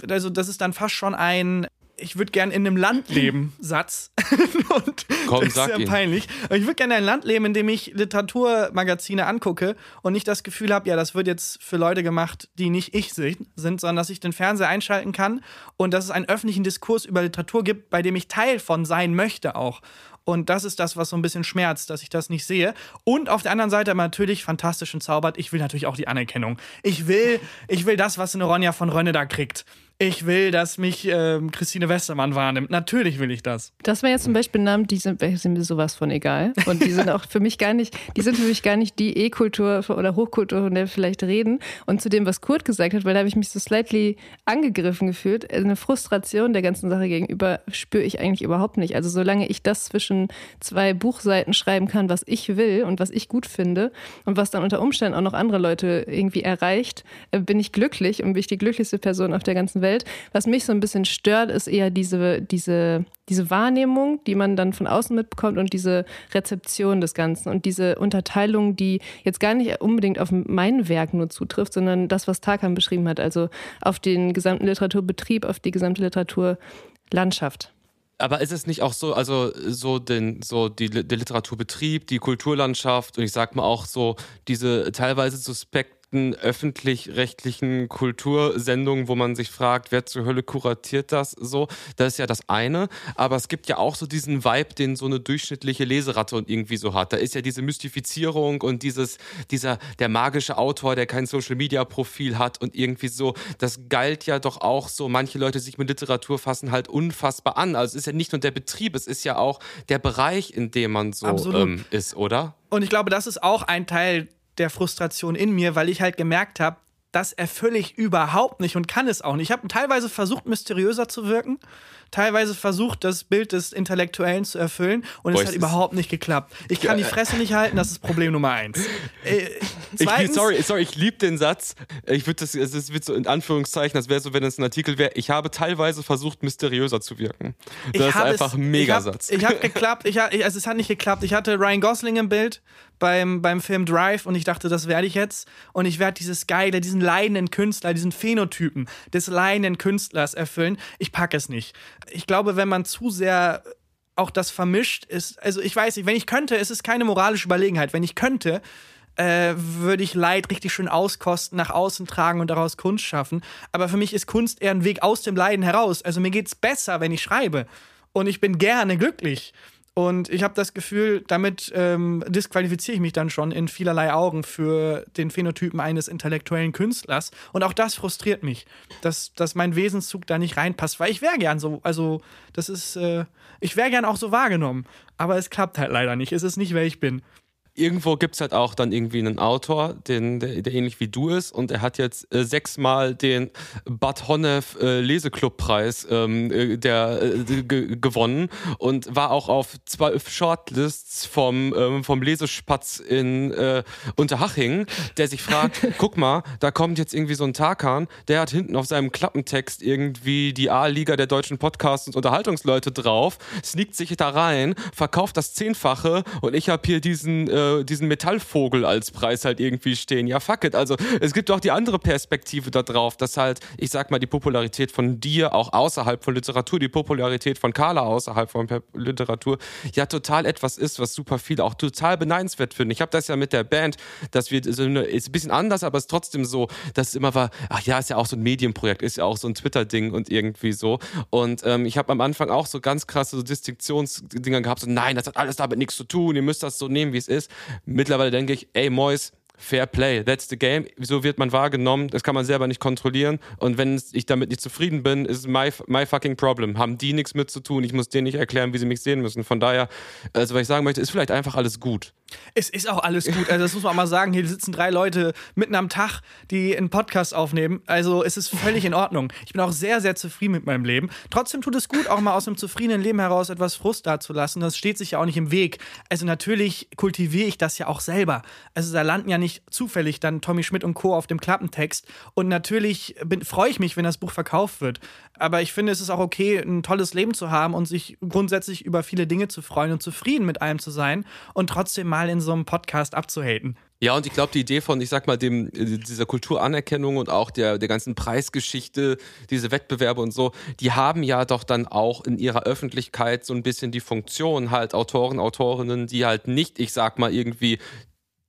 also das ist dann fast schon ein ich würde gern in einem Land leben, Satz. und Komm, das ist ja ihn. peinlich. Aber ich würde gerne in ein Land leben, in dem ich Literaturmagazine angucke und nicht das Gefühl habe, ja, das wird jetzt für Leute gemacht, die nicht ich sind, sondern dass ich den Fernseher einschalten kann und dass es einen öffentlichen Diskurs über Literatur gibt, bei dem ich Teil von sein möchte auch. Und das ist das, was so ein bisschen schmerzt, dass ich das nicht sehe. Und auf der anderen Seite aber natürlich fantastisch entzaubert. Ich will natürlich auch die Anerkennung. Ich will, ich will das, was eine Ronja von Rönne da kriegt. Ich will, dass mich ähm, Christine Westermann wahrnimmt. Natürlich will ich das. Das wäre jetzt zum Beispiel Namen, die sind, sind mir sowas von egal. Und die sind auch für mich gar nicht, die sind für mich gar nicht die E-Kultur oder Hochkultur, von der wir vielleicht reden. Und zu dem, was Kurt gesagt hat, weil da habe ich mich so slightly angegriffen gefühlt. Eine Frustration der ganzen Sache gegenüber spüre ich eigentlich überhaupt nicht. Also solange ich das zwischen zwei Buchseiten schreiben kann, was ich will und was ich gut finde und was dann unter Umständen auch noch andere Leute irgendwie erreicht, äh, bin ich glücklich und bin ich die glücklichste Person auf der ganzen Welt. Was mich so ein bisschen stört, ist eher diese, diese, diese Wahrnehmung, die man dann von außen mitbekommt und diese Rezeption des Ganzen und diese Unterteilung, die jetzt gar nicht unbedingt auf mein Werk nur zutrifft, sondern das, was Tarkan beschrieben hat, also auf den gesamten Literaturbetrieb, auf die gesamte Literaturlandschaft. Aber ist es nicht auch so, also so den, so die, der Literaturbetrieb, die Kulturlandschaft und ich sag mal auch so diese teilweise suspekten öffentlich-rechtlichen Kultursendungen, wo man sich fragt, wer zur Hölle kuratiert das so? Das ist ja das eine. Aber es gibt ja auch so diesen Vibe, den so eine durchschnittliche Leseratte und irgendwie so hat. Da ist ja diese Mystifizierung und dieses, dieser, der magische Autor, der kein Social-Media-Profil hat und irgendwie so, das galt ja doch auch so, manche Leute sich mit Literatur fassen halt unfassbar an. Also es ist ja nicht nur der Betrieb, es ist ja auch der Bereich, in dem man so ähm, ist, oder? Und ich glaube, das ist auch ein Teil der Frustration in mir, weil ich halt gemerkt habe, das erfülle ich überhaupt nicht und kann es auch nicht. Ich habe teilweise versucht, mysteriöser zu wirken, teilweise versucht, das Bild des Intellektuellen zu erfüllen und Boah, es hat überhaupt nicht geklappt. Ich kann die Fresse nicht halten, das ist Problem Nummer eins. Äh, Ich, zweitens, sorry, sorry, ich liebe den Satz. Ich würde das, es wird so in Anführungszeichen, das wäre so, wenn es ein Artikel wäre. Ich habe teilweise versucht, mysteriöser zu wirken. Das ist einfach es- ein Megasatz. Ich habe hab geklappt, ich, hab- ich, also es hat nicht geklappt. Ich hatte Ryan Gosling im Bild beim, beim Film Drive und ich dachte, das werde ich jetzt. Und ich werde dieses geile, diesen leidenden Künstler, diesen Phänotypen des leidenden Künstlers erfüllen. Ich packe es nicht. Ich glaube, wenn man zu sehr auch das vermischt ist, also ich weiß nicht, wenn ich könnte, es ist keine moralische Überlegenheit. Wenn ich könnte, äh, würde ich Leid richtig schön auskosten, nach außen tragen und daraus Kunst schaffen. Aber für mich ist Kunst eher ein Weg aus dem Leiden heraus. Also mir geht's besser, wenn ich schreibe. Und ich bin gerne glücklich. Und ich habe das Gefühl, damit ähm, disqualifiziere ich mich dann schon in vielerlei Augen für den Phänotypen eines intellektuellen Künstlers. Und auch das frustriert mich, dass, dass mein Wesenszug da nicht reinpasst, weil ich wäre gern so, also das ist, äh, ich wäre gern auch so wahrgenommen. Aber es klappt halt leider nicht. Es ist nicht, wer ich bin. Irgendwo gibt es halt auch dann irgendwie einen Autor, den, der, der ähnlich wie du ist und er hat jetzt äh, sechsmal den Bad Honnef äh, Leseclub-Preis ähm, äh, der, äh, ge- gewonnen und war auch auf zwölf Shortlists vom, ähm, vom Lesespatz in äh, Unterhaching, der sich fragt, guck mal, da kommt jetzt irgendwie so ein Tarkan, der hat hinten auf seinem Klappentext irgendwie die A-Liga der deutschen Podcasts und Unterhaltungsleute drauf, sneakt sich da rein, verkauft das Zehnfache und ich habe hier diesen, äh, diesen Metallvogel als Preis halt irgendwie stehen. Ja, fuck it. Also es gibt auch die andere Perspektive da drauf, dass halt, ich sag mal, die Popularität von dir auch außerhalb von Literatur, die Popularität von Carla außerhalb von Literatur ja total etwas ist, was super viele auch total beneidenswert finden. Ich habe das ja mit der Band, dass wir so eine, ist ein bisschen anders, aber es ist trotzdem so, dass es immer war, ach ja, ist ja auch so ein Medienprojekt, ist ja auch so ein Twitter-Ding und irgendwie so. Und ähm, ich habe am Anfang auch so ganz krasse so Distinktionsdinger gehabt, so nein, das hat alles damit nichts zu tun, ihr müsst das so nehmen, wie es ist. Mittlerweile denke ich, ey Mois, Fair Play, that's the game. So wird man wahrgenommen, das kann man selber nicht kontrollieren. Und wenn ich damit nicht zufrieden bin, ist my, my fucking problem. Haben die nichts mit zu tun, ich muss denen nicht erklären, wie sie mich sehen müssen. Von daher, also was ich sagen möchte, ist vielleicht einfach alles gut. Es ist auch alles gut. Also, das muss man auch mal sagen. Hier sitzen drei Leute mitten am Tag, die einen Podcast aufnehmen. Also, es ist völlig in Ordnung. Ich bin auch sehr, sehr zufrieden mit meinem Leben. Trotzdem tut es gut, auch mal aus einem zufriedenen Leben heraus etwas Frust dazulassen. Das steht sich ja auch nicht im Weg. Also, natürlich kultiviere ich das ja auch selber. Also, da landen ja nicht zufällig dann Tommy Schmidt und Co. auf dem Klappentext. Und natürlich freue ich mich, wenn das Buch verkauft wird. Aber ich finde, es ist auch okay, ein tolles Leben zu haben und sich grundsätzlich über viele Dinge zu freuen und zufrieden mit allem zu sein und trotzdem mal in so einem Podcast abzuhaten. Ja, und ich glaube, die Idee von, ich sag mal, dem, dieser Kulturanerkennung und auch der, der ganzen Preisgeschichte, diese Wettbewerbe und so, die haben ja doch dann auch in ihrer Öffentlichkeit so ein bisschen die Funktion, halt Autoren, Autorinnen, die halt nicht, ich sag mal, irgendwie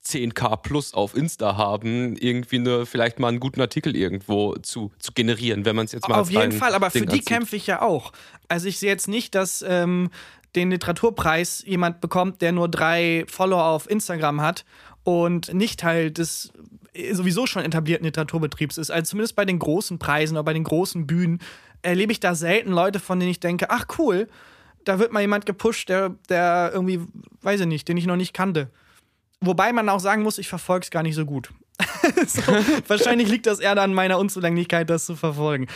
10k plus auf Insta haben, irgendwie eine, vielleicht mal einen guten Artikel irgendwo zu, zu generieren, wenn man es jetzt mal Auf jeden Fall, aber Ding für die kämpfe ich ja auch. Also ich sehe jetzt nicht, dass ähm, den Literaturpreis jemand bekommt, der nur drei Follower auf Instagram hat und nicht Teil des sowieso schon etablierten Literaturbetriebs ist. Also zumindest bei den großen Preisen oder bei den großen Bühnen erlebe ich da selten Leute, von denen ich denke, ach cool, da wird mal jemand gepusht, der, der irgendwie, weiß ich nicht, den ich noch nicht kannte. Wobei man auch sagen muss, ich verfolge es gar nicht so gut. so, wahrscheinlich liegt das eher an meiner Unzulänglichkeit, das zu verfolgen.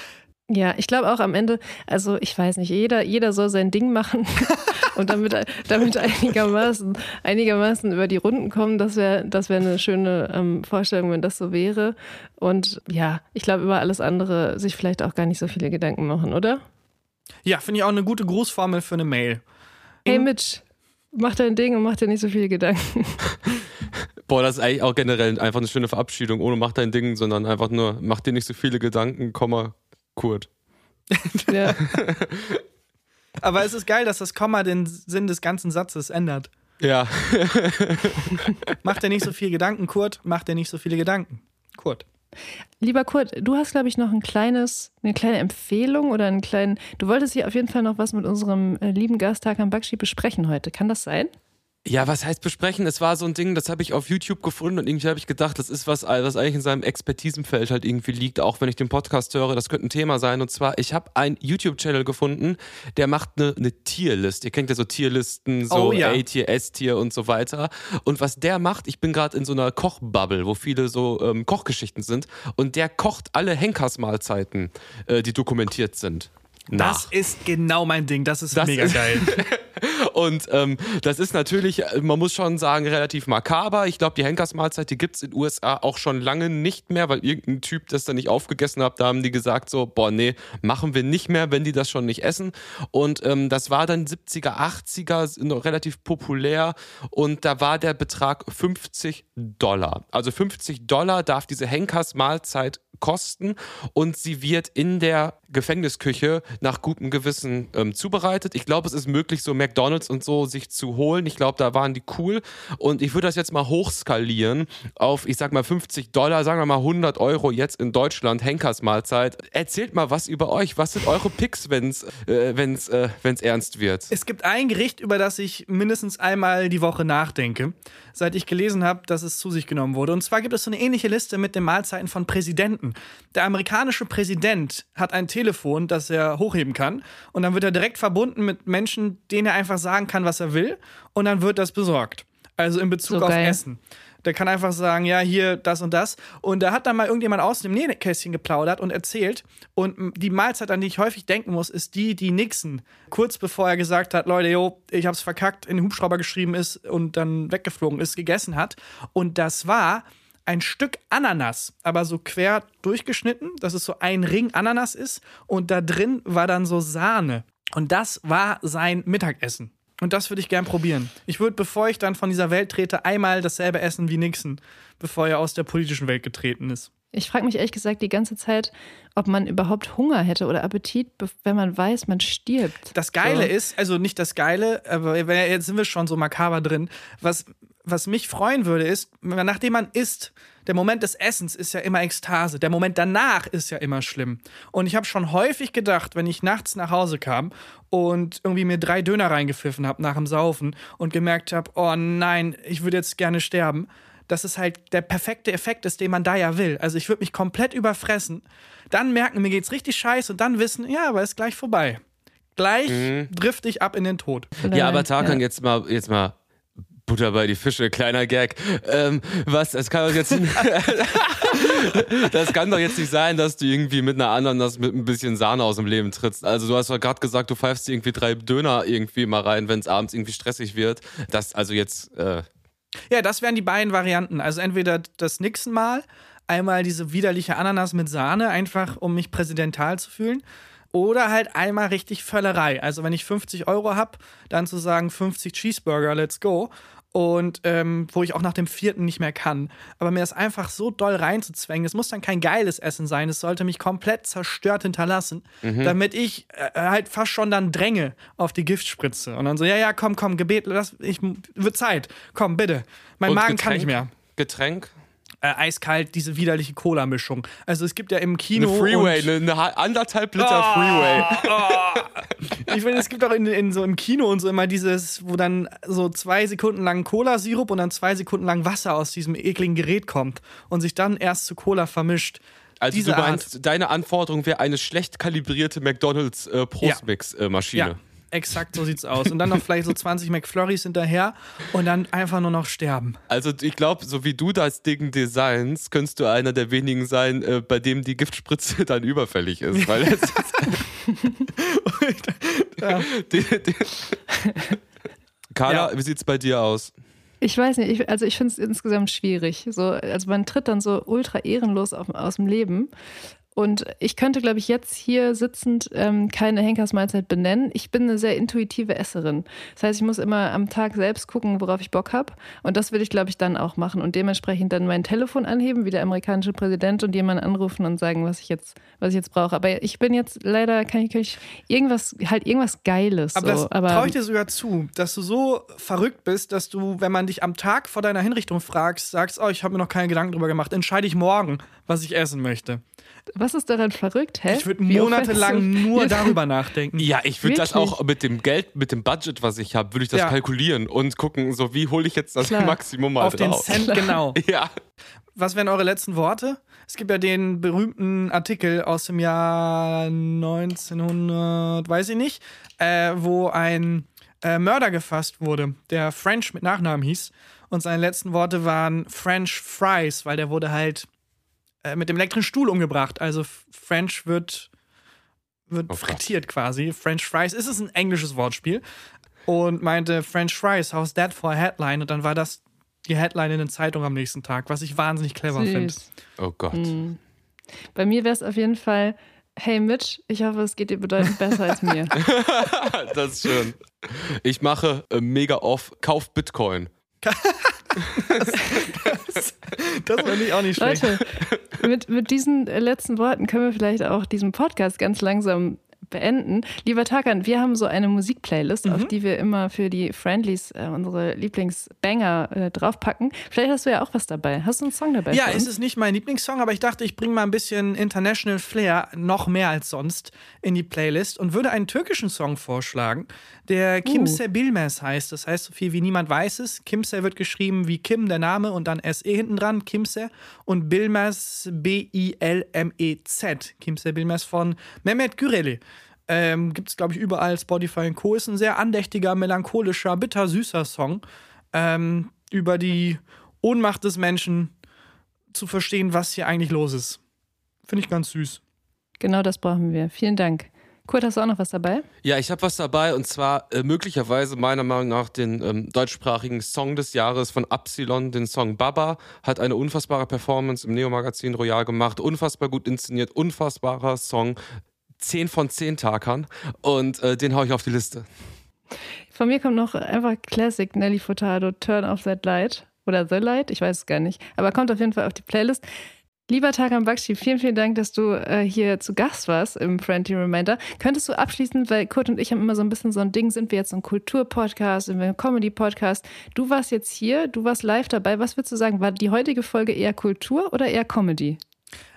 Ja, ich glaube auch am Ende, also ich weiß nicht, jeder, jeder soll sein Ding machen und damit, damit einigermaßen, einigermaßen über die Runden kommen, das wäre das wär eine schöne ähm, Vorstellung, wenn das so wäre. Und ja, ich glaube, über alles andere sich vielleicht auch gar nicht so viele Gedanken machen, oder? Ja, finde ich auch eine gute Grußformel für eine Mail. Hey Mitch, mach dein Ding und mach dir nicht so viele Gedanken. Boah, das ist eigentlich auch generell einfach eine schöne Verabschiedung, ohne mach dein Ding, sondern einfach nur mach dir nicht so viele Gedanken, Komma, Kurt. Ja. Aber es ist geil, dass das Komma den Sinn des ganzen Satzes ändert. Ja. mach dir nicht so viele Gedanken, Kurt, mach dir nicht so viele Gedanken. Kurt. Lieber Kurt, du hast, glaube ich, noch ein kleines, eine kleine Empfehlung oder einen kleinen. Du wolltest hier auf jeden Fall noch was mit unserem äh, lieben Gast Hakan Bakshi besprechen heute. Kann das sein? Ja, was heißt besprechen? Es war so ein Ding, das habe ich auf YouTube gefunden und irgendwie habe ich gedacht, das ist was, was eigentlich in seinem Expertisenfeld halt irgendwie liegt, auch wenn ich den Podcast höre. Das könnte ein Thema sein. Und zwar, ich habe einen YouTube-Channel gefunden, der macht eine, eine Tierlist. Ihr kennt ja so Tierlisten, so oh, ja. A-Tier, S-Tier und so weiter. Und was der macht, ich bin gerade in so einer Kochbubble, wo viele so ähm, Kochgeschichten sind. Und der kocht alle Henkersmahlzeiten, äh, die dokumentiert sind. Nach. Das ist genau mein Ding. Das ist das mega ist geil. Und ähm, das ist natürlich, man muss schon sagen, relativ makaber. Ich glaube, die Henkersmahlzeit, die gibt es in den USA auch schon lange nicht mehr, weil irgendein Typ das dann nicht aufgegessen hat. Da haben die gesagt so, boah, nee, machen wir nicht mehr, wenn die das schon nicht essen. Und ähm, das war dann 70er, 80er, noch relativ populär. Und da war der Betrag 50 Dollar. Also 50 Dollar darf diese Henkersmahlzeit kosten und sie wird in der Gefängnisküche nach gutem Gewissen ähm, zubereitet. Ich glaube, es ist möglich, so McDonalds und so sich zu holen. Ich glaube, da waren die cool. Und ich würde das jetzt mal hochskalieren auf, ich sag mal, 50 Dollar, sagen wir mal 100 Euro jetzt in Deutschland, Henkers Mahlzeit. Erzählt mal was über euch. Was sind eure Picks, wenn es äh, äh, ernst wird? Es gibt ein Gericht, über das ich mindestens einmal die Woche nachdenke, seit ich gelesen habe, dass es zu sich genommen wurde. Und zwar gibt es so eine ähnliche Liste mit den Mahlzeiten von Präsidenten. Der amerikanische Präsident hat ein Telefon, das er hochheben kann. Und dann wird er direkt verbunden mit Menschen, denen er einfach sagen kann, was er will. Und dann wird das besorgt. Also in Bezug so auf Essen. Der kann einfach sagen, ja, hier das und das. Und da hat dann mal irgendjemand aus dem Nähkästchen geplaudert und erzählt. Und die Mahlzeit, an die ich häufig denken muss, ist die, die Nixon kurz bevor er gesagt hat, Leute, yo, ich hab's verkackt, in den Hubschrauber geschrieben ist und dann weggeflogen ist, gegessen hat. Und das war ein Stück Ananas, aber so quer durchgeschnitten, dass es so ein Ring Ananas ist und da drin war dann so Sahne. Und das war sein Mittagessen. Und das würde ich gern probieren. Ich würde, bevor ich dann von dieser Welt trete, einmal dasselbe essen wie Nixon, bevor er aus der politischen Welt getreten ist. Ich frage mich ehrlich gesagt die ganze Zeit, ob man überhaupt Hunger hätte oder Appetit, wenn man weiß, man stirbt. Das Geile so. ist, also nicht das Geile, aber jetzt sind wir schon so makaber drin. Was was mich freuen würde, ist, nachdem man isst, der Moment des Essens ist ja immer Ekstase. Der Moment danach ist ja immer schlimm. Und ich habe schon häufig gedacht, wenn ich nachts nach Hause kam und irgendwie mir drei Döner reingepfiffen habe nach dem Saufen und gemerkt habe, oh nein, ich würde jetzt gerne sterben, dass es halt der perfekte Effekt ist, den man da ja will. Also ich würde mich komplett überfressen, dann merken, mir geht's richtig scheiße und dann wissen, ja, aber ist gleich vorbei. Gleich mhm. drifte ich ab in den Tod. Ja, aber Tarkan, ja. jetzt mal, jetzt mal Butter bei die Fische, kleiner Gag. Ähm, was, das kann doch jetzt Das kann doch jetzt nicht sein, dass du irgendwie mit einer anderen das mit ein bisschen Sahne aus dem Leben trittst. Also du hast doch gerade gesagt, du pfeifst irgendwie drei Döner irgendwie mal rein, wenn es abends irgendwie stressig wird. Das also jetzt äh Ja, das wären die beiden Varianten. Also entweder das Nixon mal, einmal diese widerliche Ananas mit Sahne, einfach um mich präsidental zu fühlen. Oder halt einmal richtig Völlerei. Also wenn ich 50 Euro habe, dann zu sagen 50 Cheeseburger, let's go und ähm, wo ich auch nach dem vierten nicht mehr kann. Aber mir das einfach so doll reinzuzwängen, es muss dann kein geiles Essen sein, es sollte mich komplett zerstört hinterlassen, mhm. damit ich äh, halt fast schon dann dränge auf die Giftspritze und dann so, ja, ja, komm, komm, Gebet, lass, ich, wird Zeit, komm, bitte. Mein und Magen Getränk, kann nicht mehr. Getränk? Äh, eiskalt diese widerliche Cola-Mischung. Also es gibt ja im Kino. Eine Freeway, eine, eine, anderthalb Liter oh, Freeway. Oh. Ich finde, es gibt auch in, in, so im Kino und so immer dieses, wo dann so zwei Sekunden lang Cola-Sirup und dann zwei Sekunden lang Wasser aus diesem ekligen Gerät kommt und sich dann erst zu Cola vermischt. Also Diese du meinst, Art. deine Anforderung wäre eine schlecht kalibrierte McDonalds äh, Prostmix-Maschine. Ja. ja. Exakt so sieht's aus. Und dann noch vielleicht so 20 McFlurries hinterher und dann einfach nur noch sterben. Also ich glaube, so wie du das Ding designst, könntest du einer der wenigen sein, äh, bei dem die Giftspritze dann überfällig ist. Weil es ist ja. die, die Carla, ja. wie sieht's bei dir aus? Ich weiß nicht, ich, also ich finde es insgesamt schwierig. So, also man tritt dann so ultra ehrenlos auf, aus dem Leben. Und ich könnte, glaube ich, jetzt hier sitzend ähm, keine Henkersmahlzeit benennen. Ich bin eine sehr intuitive Esserin. Das heißt, ich muss immer am Tag selbst gucken, worauf ich Bock habe. Und das würde ich, glaube ich, dann auch machen. Und dementsprechend dann mein Telefon anheben, wie der amerikanische Präsident, und jemanden anrufen und sagen, was ich jetzt, was ich jetzt brauche. Aber ich bin jetzt leider, kann ich, kann ich irgendwas, halt irgendwas Geiles. Aber so. das traue ich dir sogar zu, dass du so verrückt bist, dass du, wenn man dich am Tag vor deiner Hinrichtung fragst, sagst, oh, ich habe mir noch keine Gedanken drüber gemacht, entscheide ich morgen, was ich essen möchte. Was ist daran verrückt? Hä? Ich würde monatelang nur darüber nachdenken. Ja, ich würde das auch mit dem Geld, mit dem Budget, was ich habe, würde ich das ja. kalkulieren und gucken, so wie hole ich jetzt das Klar. Maximum mal Auf drauf. den Cent genau. ja. Was wären eure letzten Worte? Es gibt ja den berühmten Artikel aus dem Jahr 1900, weiß ich nicht, äh, wo ein äh, Mörder gefasst wurde, der French mit Nachnamen hieß. Und seine letzten Worte waren French Fries, weil der wurde halt äh, mit dem elektrischen Stuhl umgebracht. Also French wird, wird oh, frittiert quasi. French Fries ist es ein englisches Wortspiel. Und meinte French Fries, how's that for a headline? Und dann war das die Headline in der Zeitung am nächsten Tag, was ich wahnsinnig clever finde. Oh Gott. Mhm. Bei mir wäre es auf jeden Fall, hey Mitch, ich hoffe, es geht dir bedeutend besser als mir. das ist schön. Ich mache äh, mega off, kauf Bitcoin. das, das, das fand ich auch nicht schlecht. Leute, mit, mit diesen letzten Worten können wir vielleicht auch diesen Podcast ganz langsam beenden. Lieber Takan, wir haben so eine Musikplaylist, mhm. auf die wir immer für die Friendlies äh, unsere Lieblingsbanger äh, draufpacken. Vielleicht hast du ja auch was dabei. Hast du einen Song dabei? Ja, es ist nicht mein Lieblingssong, aber ich dachte, ich bringe mal ein bisschen International Flair, noch mehr als sonst, in die Playlist und würde einen türkischen Song vorschlagen, der Kimse uh. Bilmez heißt. Das heißt so viel wie niemand weiß es. Kimse wird geschrieben wie Kim, der Name, und dann SE hinten dran, Kimse. Und Bilmez, B-I-L-M-E-Z. Kimse Bilmez von Mehmet Güreli. Ähm, Gibt es, glaube ich, überall. Spotify und Co. Ist ein sehr andächtiger, melancholischer, bittersüßer Song ähm, über die Ohnmacht des Menschen zu verstehen, was hier eigentlich los ist. Finde ich ganz süß. Genau das brauchen wir. Vielen Dank. Kurt, hast du auch noch was dabei? Ja, ich habe was dabei und zwar äh, möglicherweise meiner Meinung nach den ähm, deutschsprachigen Song des Jahres von Absilon, den Song Baba. Hat eine unfassbare Performance im Neo-Magazin Royal gemacht, unfassbar gut inszeniert, unfassbarer Song. 10 von 10 Takern und äh, den haue ich auf die Liste. Von mir kommt noch einfach Classic Nelly Furtado, Turn Off That Light oder The Light, ich weiß es gar nicht, aber kommt auf jeden Fall auf die Playlist. Lieber Tagan Bakshi, vielen, vielen Dank, dass du äh, hier zu Gast warst im Friendly Reminder. Könntest du abschließend, weil Kurt und ich haben immer so ein bisschen so ein Ding, sind wir jetzt ein Kultur-Podcast, sind wir ein Comedy-Podcast? Du warst jetzt hier, du warst live dabei. Was würdest du sagen, war die heutige Folge eher Kultur oder eher Comedy?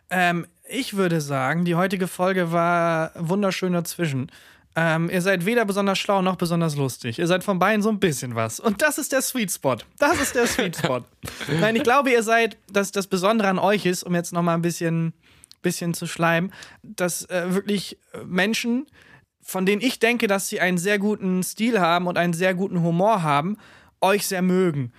Ähm, ich würde sagen, die heutige Folge war wunderschön dazwischen. Ähm, ihr seid weder besonders schlau noch besonders lustig. Ihr seid von beiden so ein bisschen was. Und das ist der Sweet Spot. Das ist der Sweet Spot. Nein, ich glaube, ihr seid, dass das Besondere an euch ist, um jetzt nochmal ein bisschen, bisschen zu schleimen, dass äh, wirklich Menschen, von denen ich denke, dass sie einen sehr guten Stil haben und einen sehr guten Humor haben euch sehr mögen.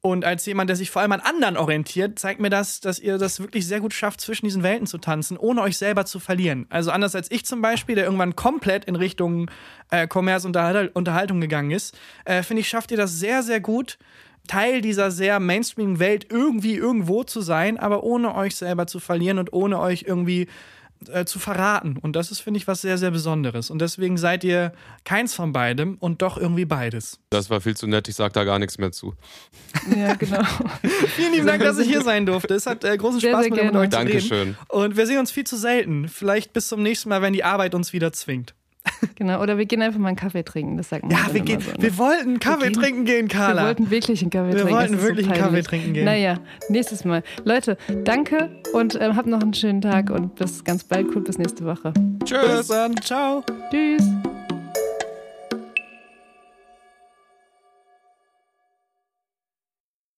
Und als jemand, der sich vor allem an anderen orientiert, zeigt mir das, dass ihr das wirklich sehr gut schafft, zwischen diesen Welten zu tanzen, ohne euch selber zu verlieren. Also anders als ich zum Beispiel, der irgendwann komplett in Richtung äh, und Unterhaltung gegangen ist, äh, finde ich, schafft ihr das sehr, sehr gut, Teil dieser sehr Mainstream-Welt irgendwie irgendwo zu sein, aber ohne euch selber zu verlieren und ohne euch irgendwie äh, zu verraten. Und das ist, finde ich, was sehr, sehr Besonderes. Und deswegen seid ihr keins von beidem und doch irgendwie beides. Das war viel zu nett, ich sage da gar nichts mehr zu. Ja, genau. Vielen lieben Dank, dass ich hier sein durfte. Es hat äh, großen Spaß sehr, sehr mit, mit euch Dankeschön. zu reden. Und wir sehen uns viel zu selten. Vielleicht bis zum nächsten Mal, wenn die Arbeit uns wieder zwingt. Genau, oder wir gehen einfach mal einen Kaffee trinken, das sagt man. Ja, wir, gehen, so, ne? wir wollten einen Kaffee wir gehen, trinken gehen, Carla. Wir wollten wirklich einen Kaffee wir trinken. Wir wollten wirklich so einen Kaffee trinken gehen. Naja, nächstes Mal. Leute, danke und äh, habt noch einen schönen Tag und bis ganz bald. Cool, bis nächste Woche. Tschüss. Bis dann. Ciao. Tschüss.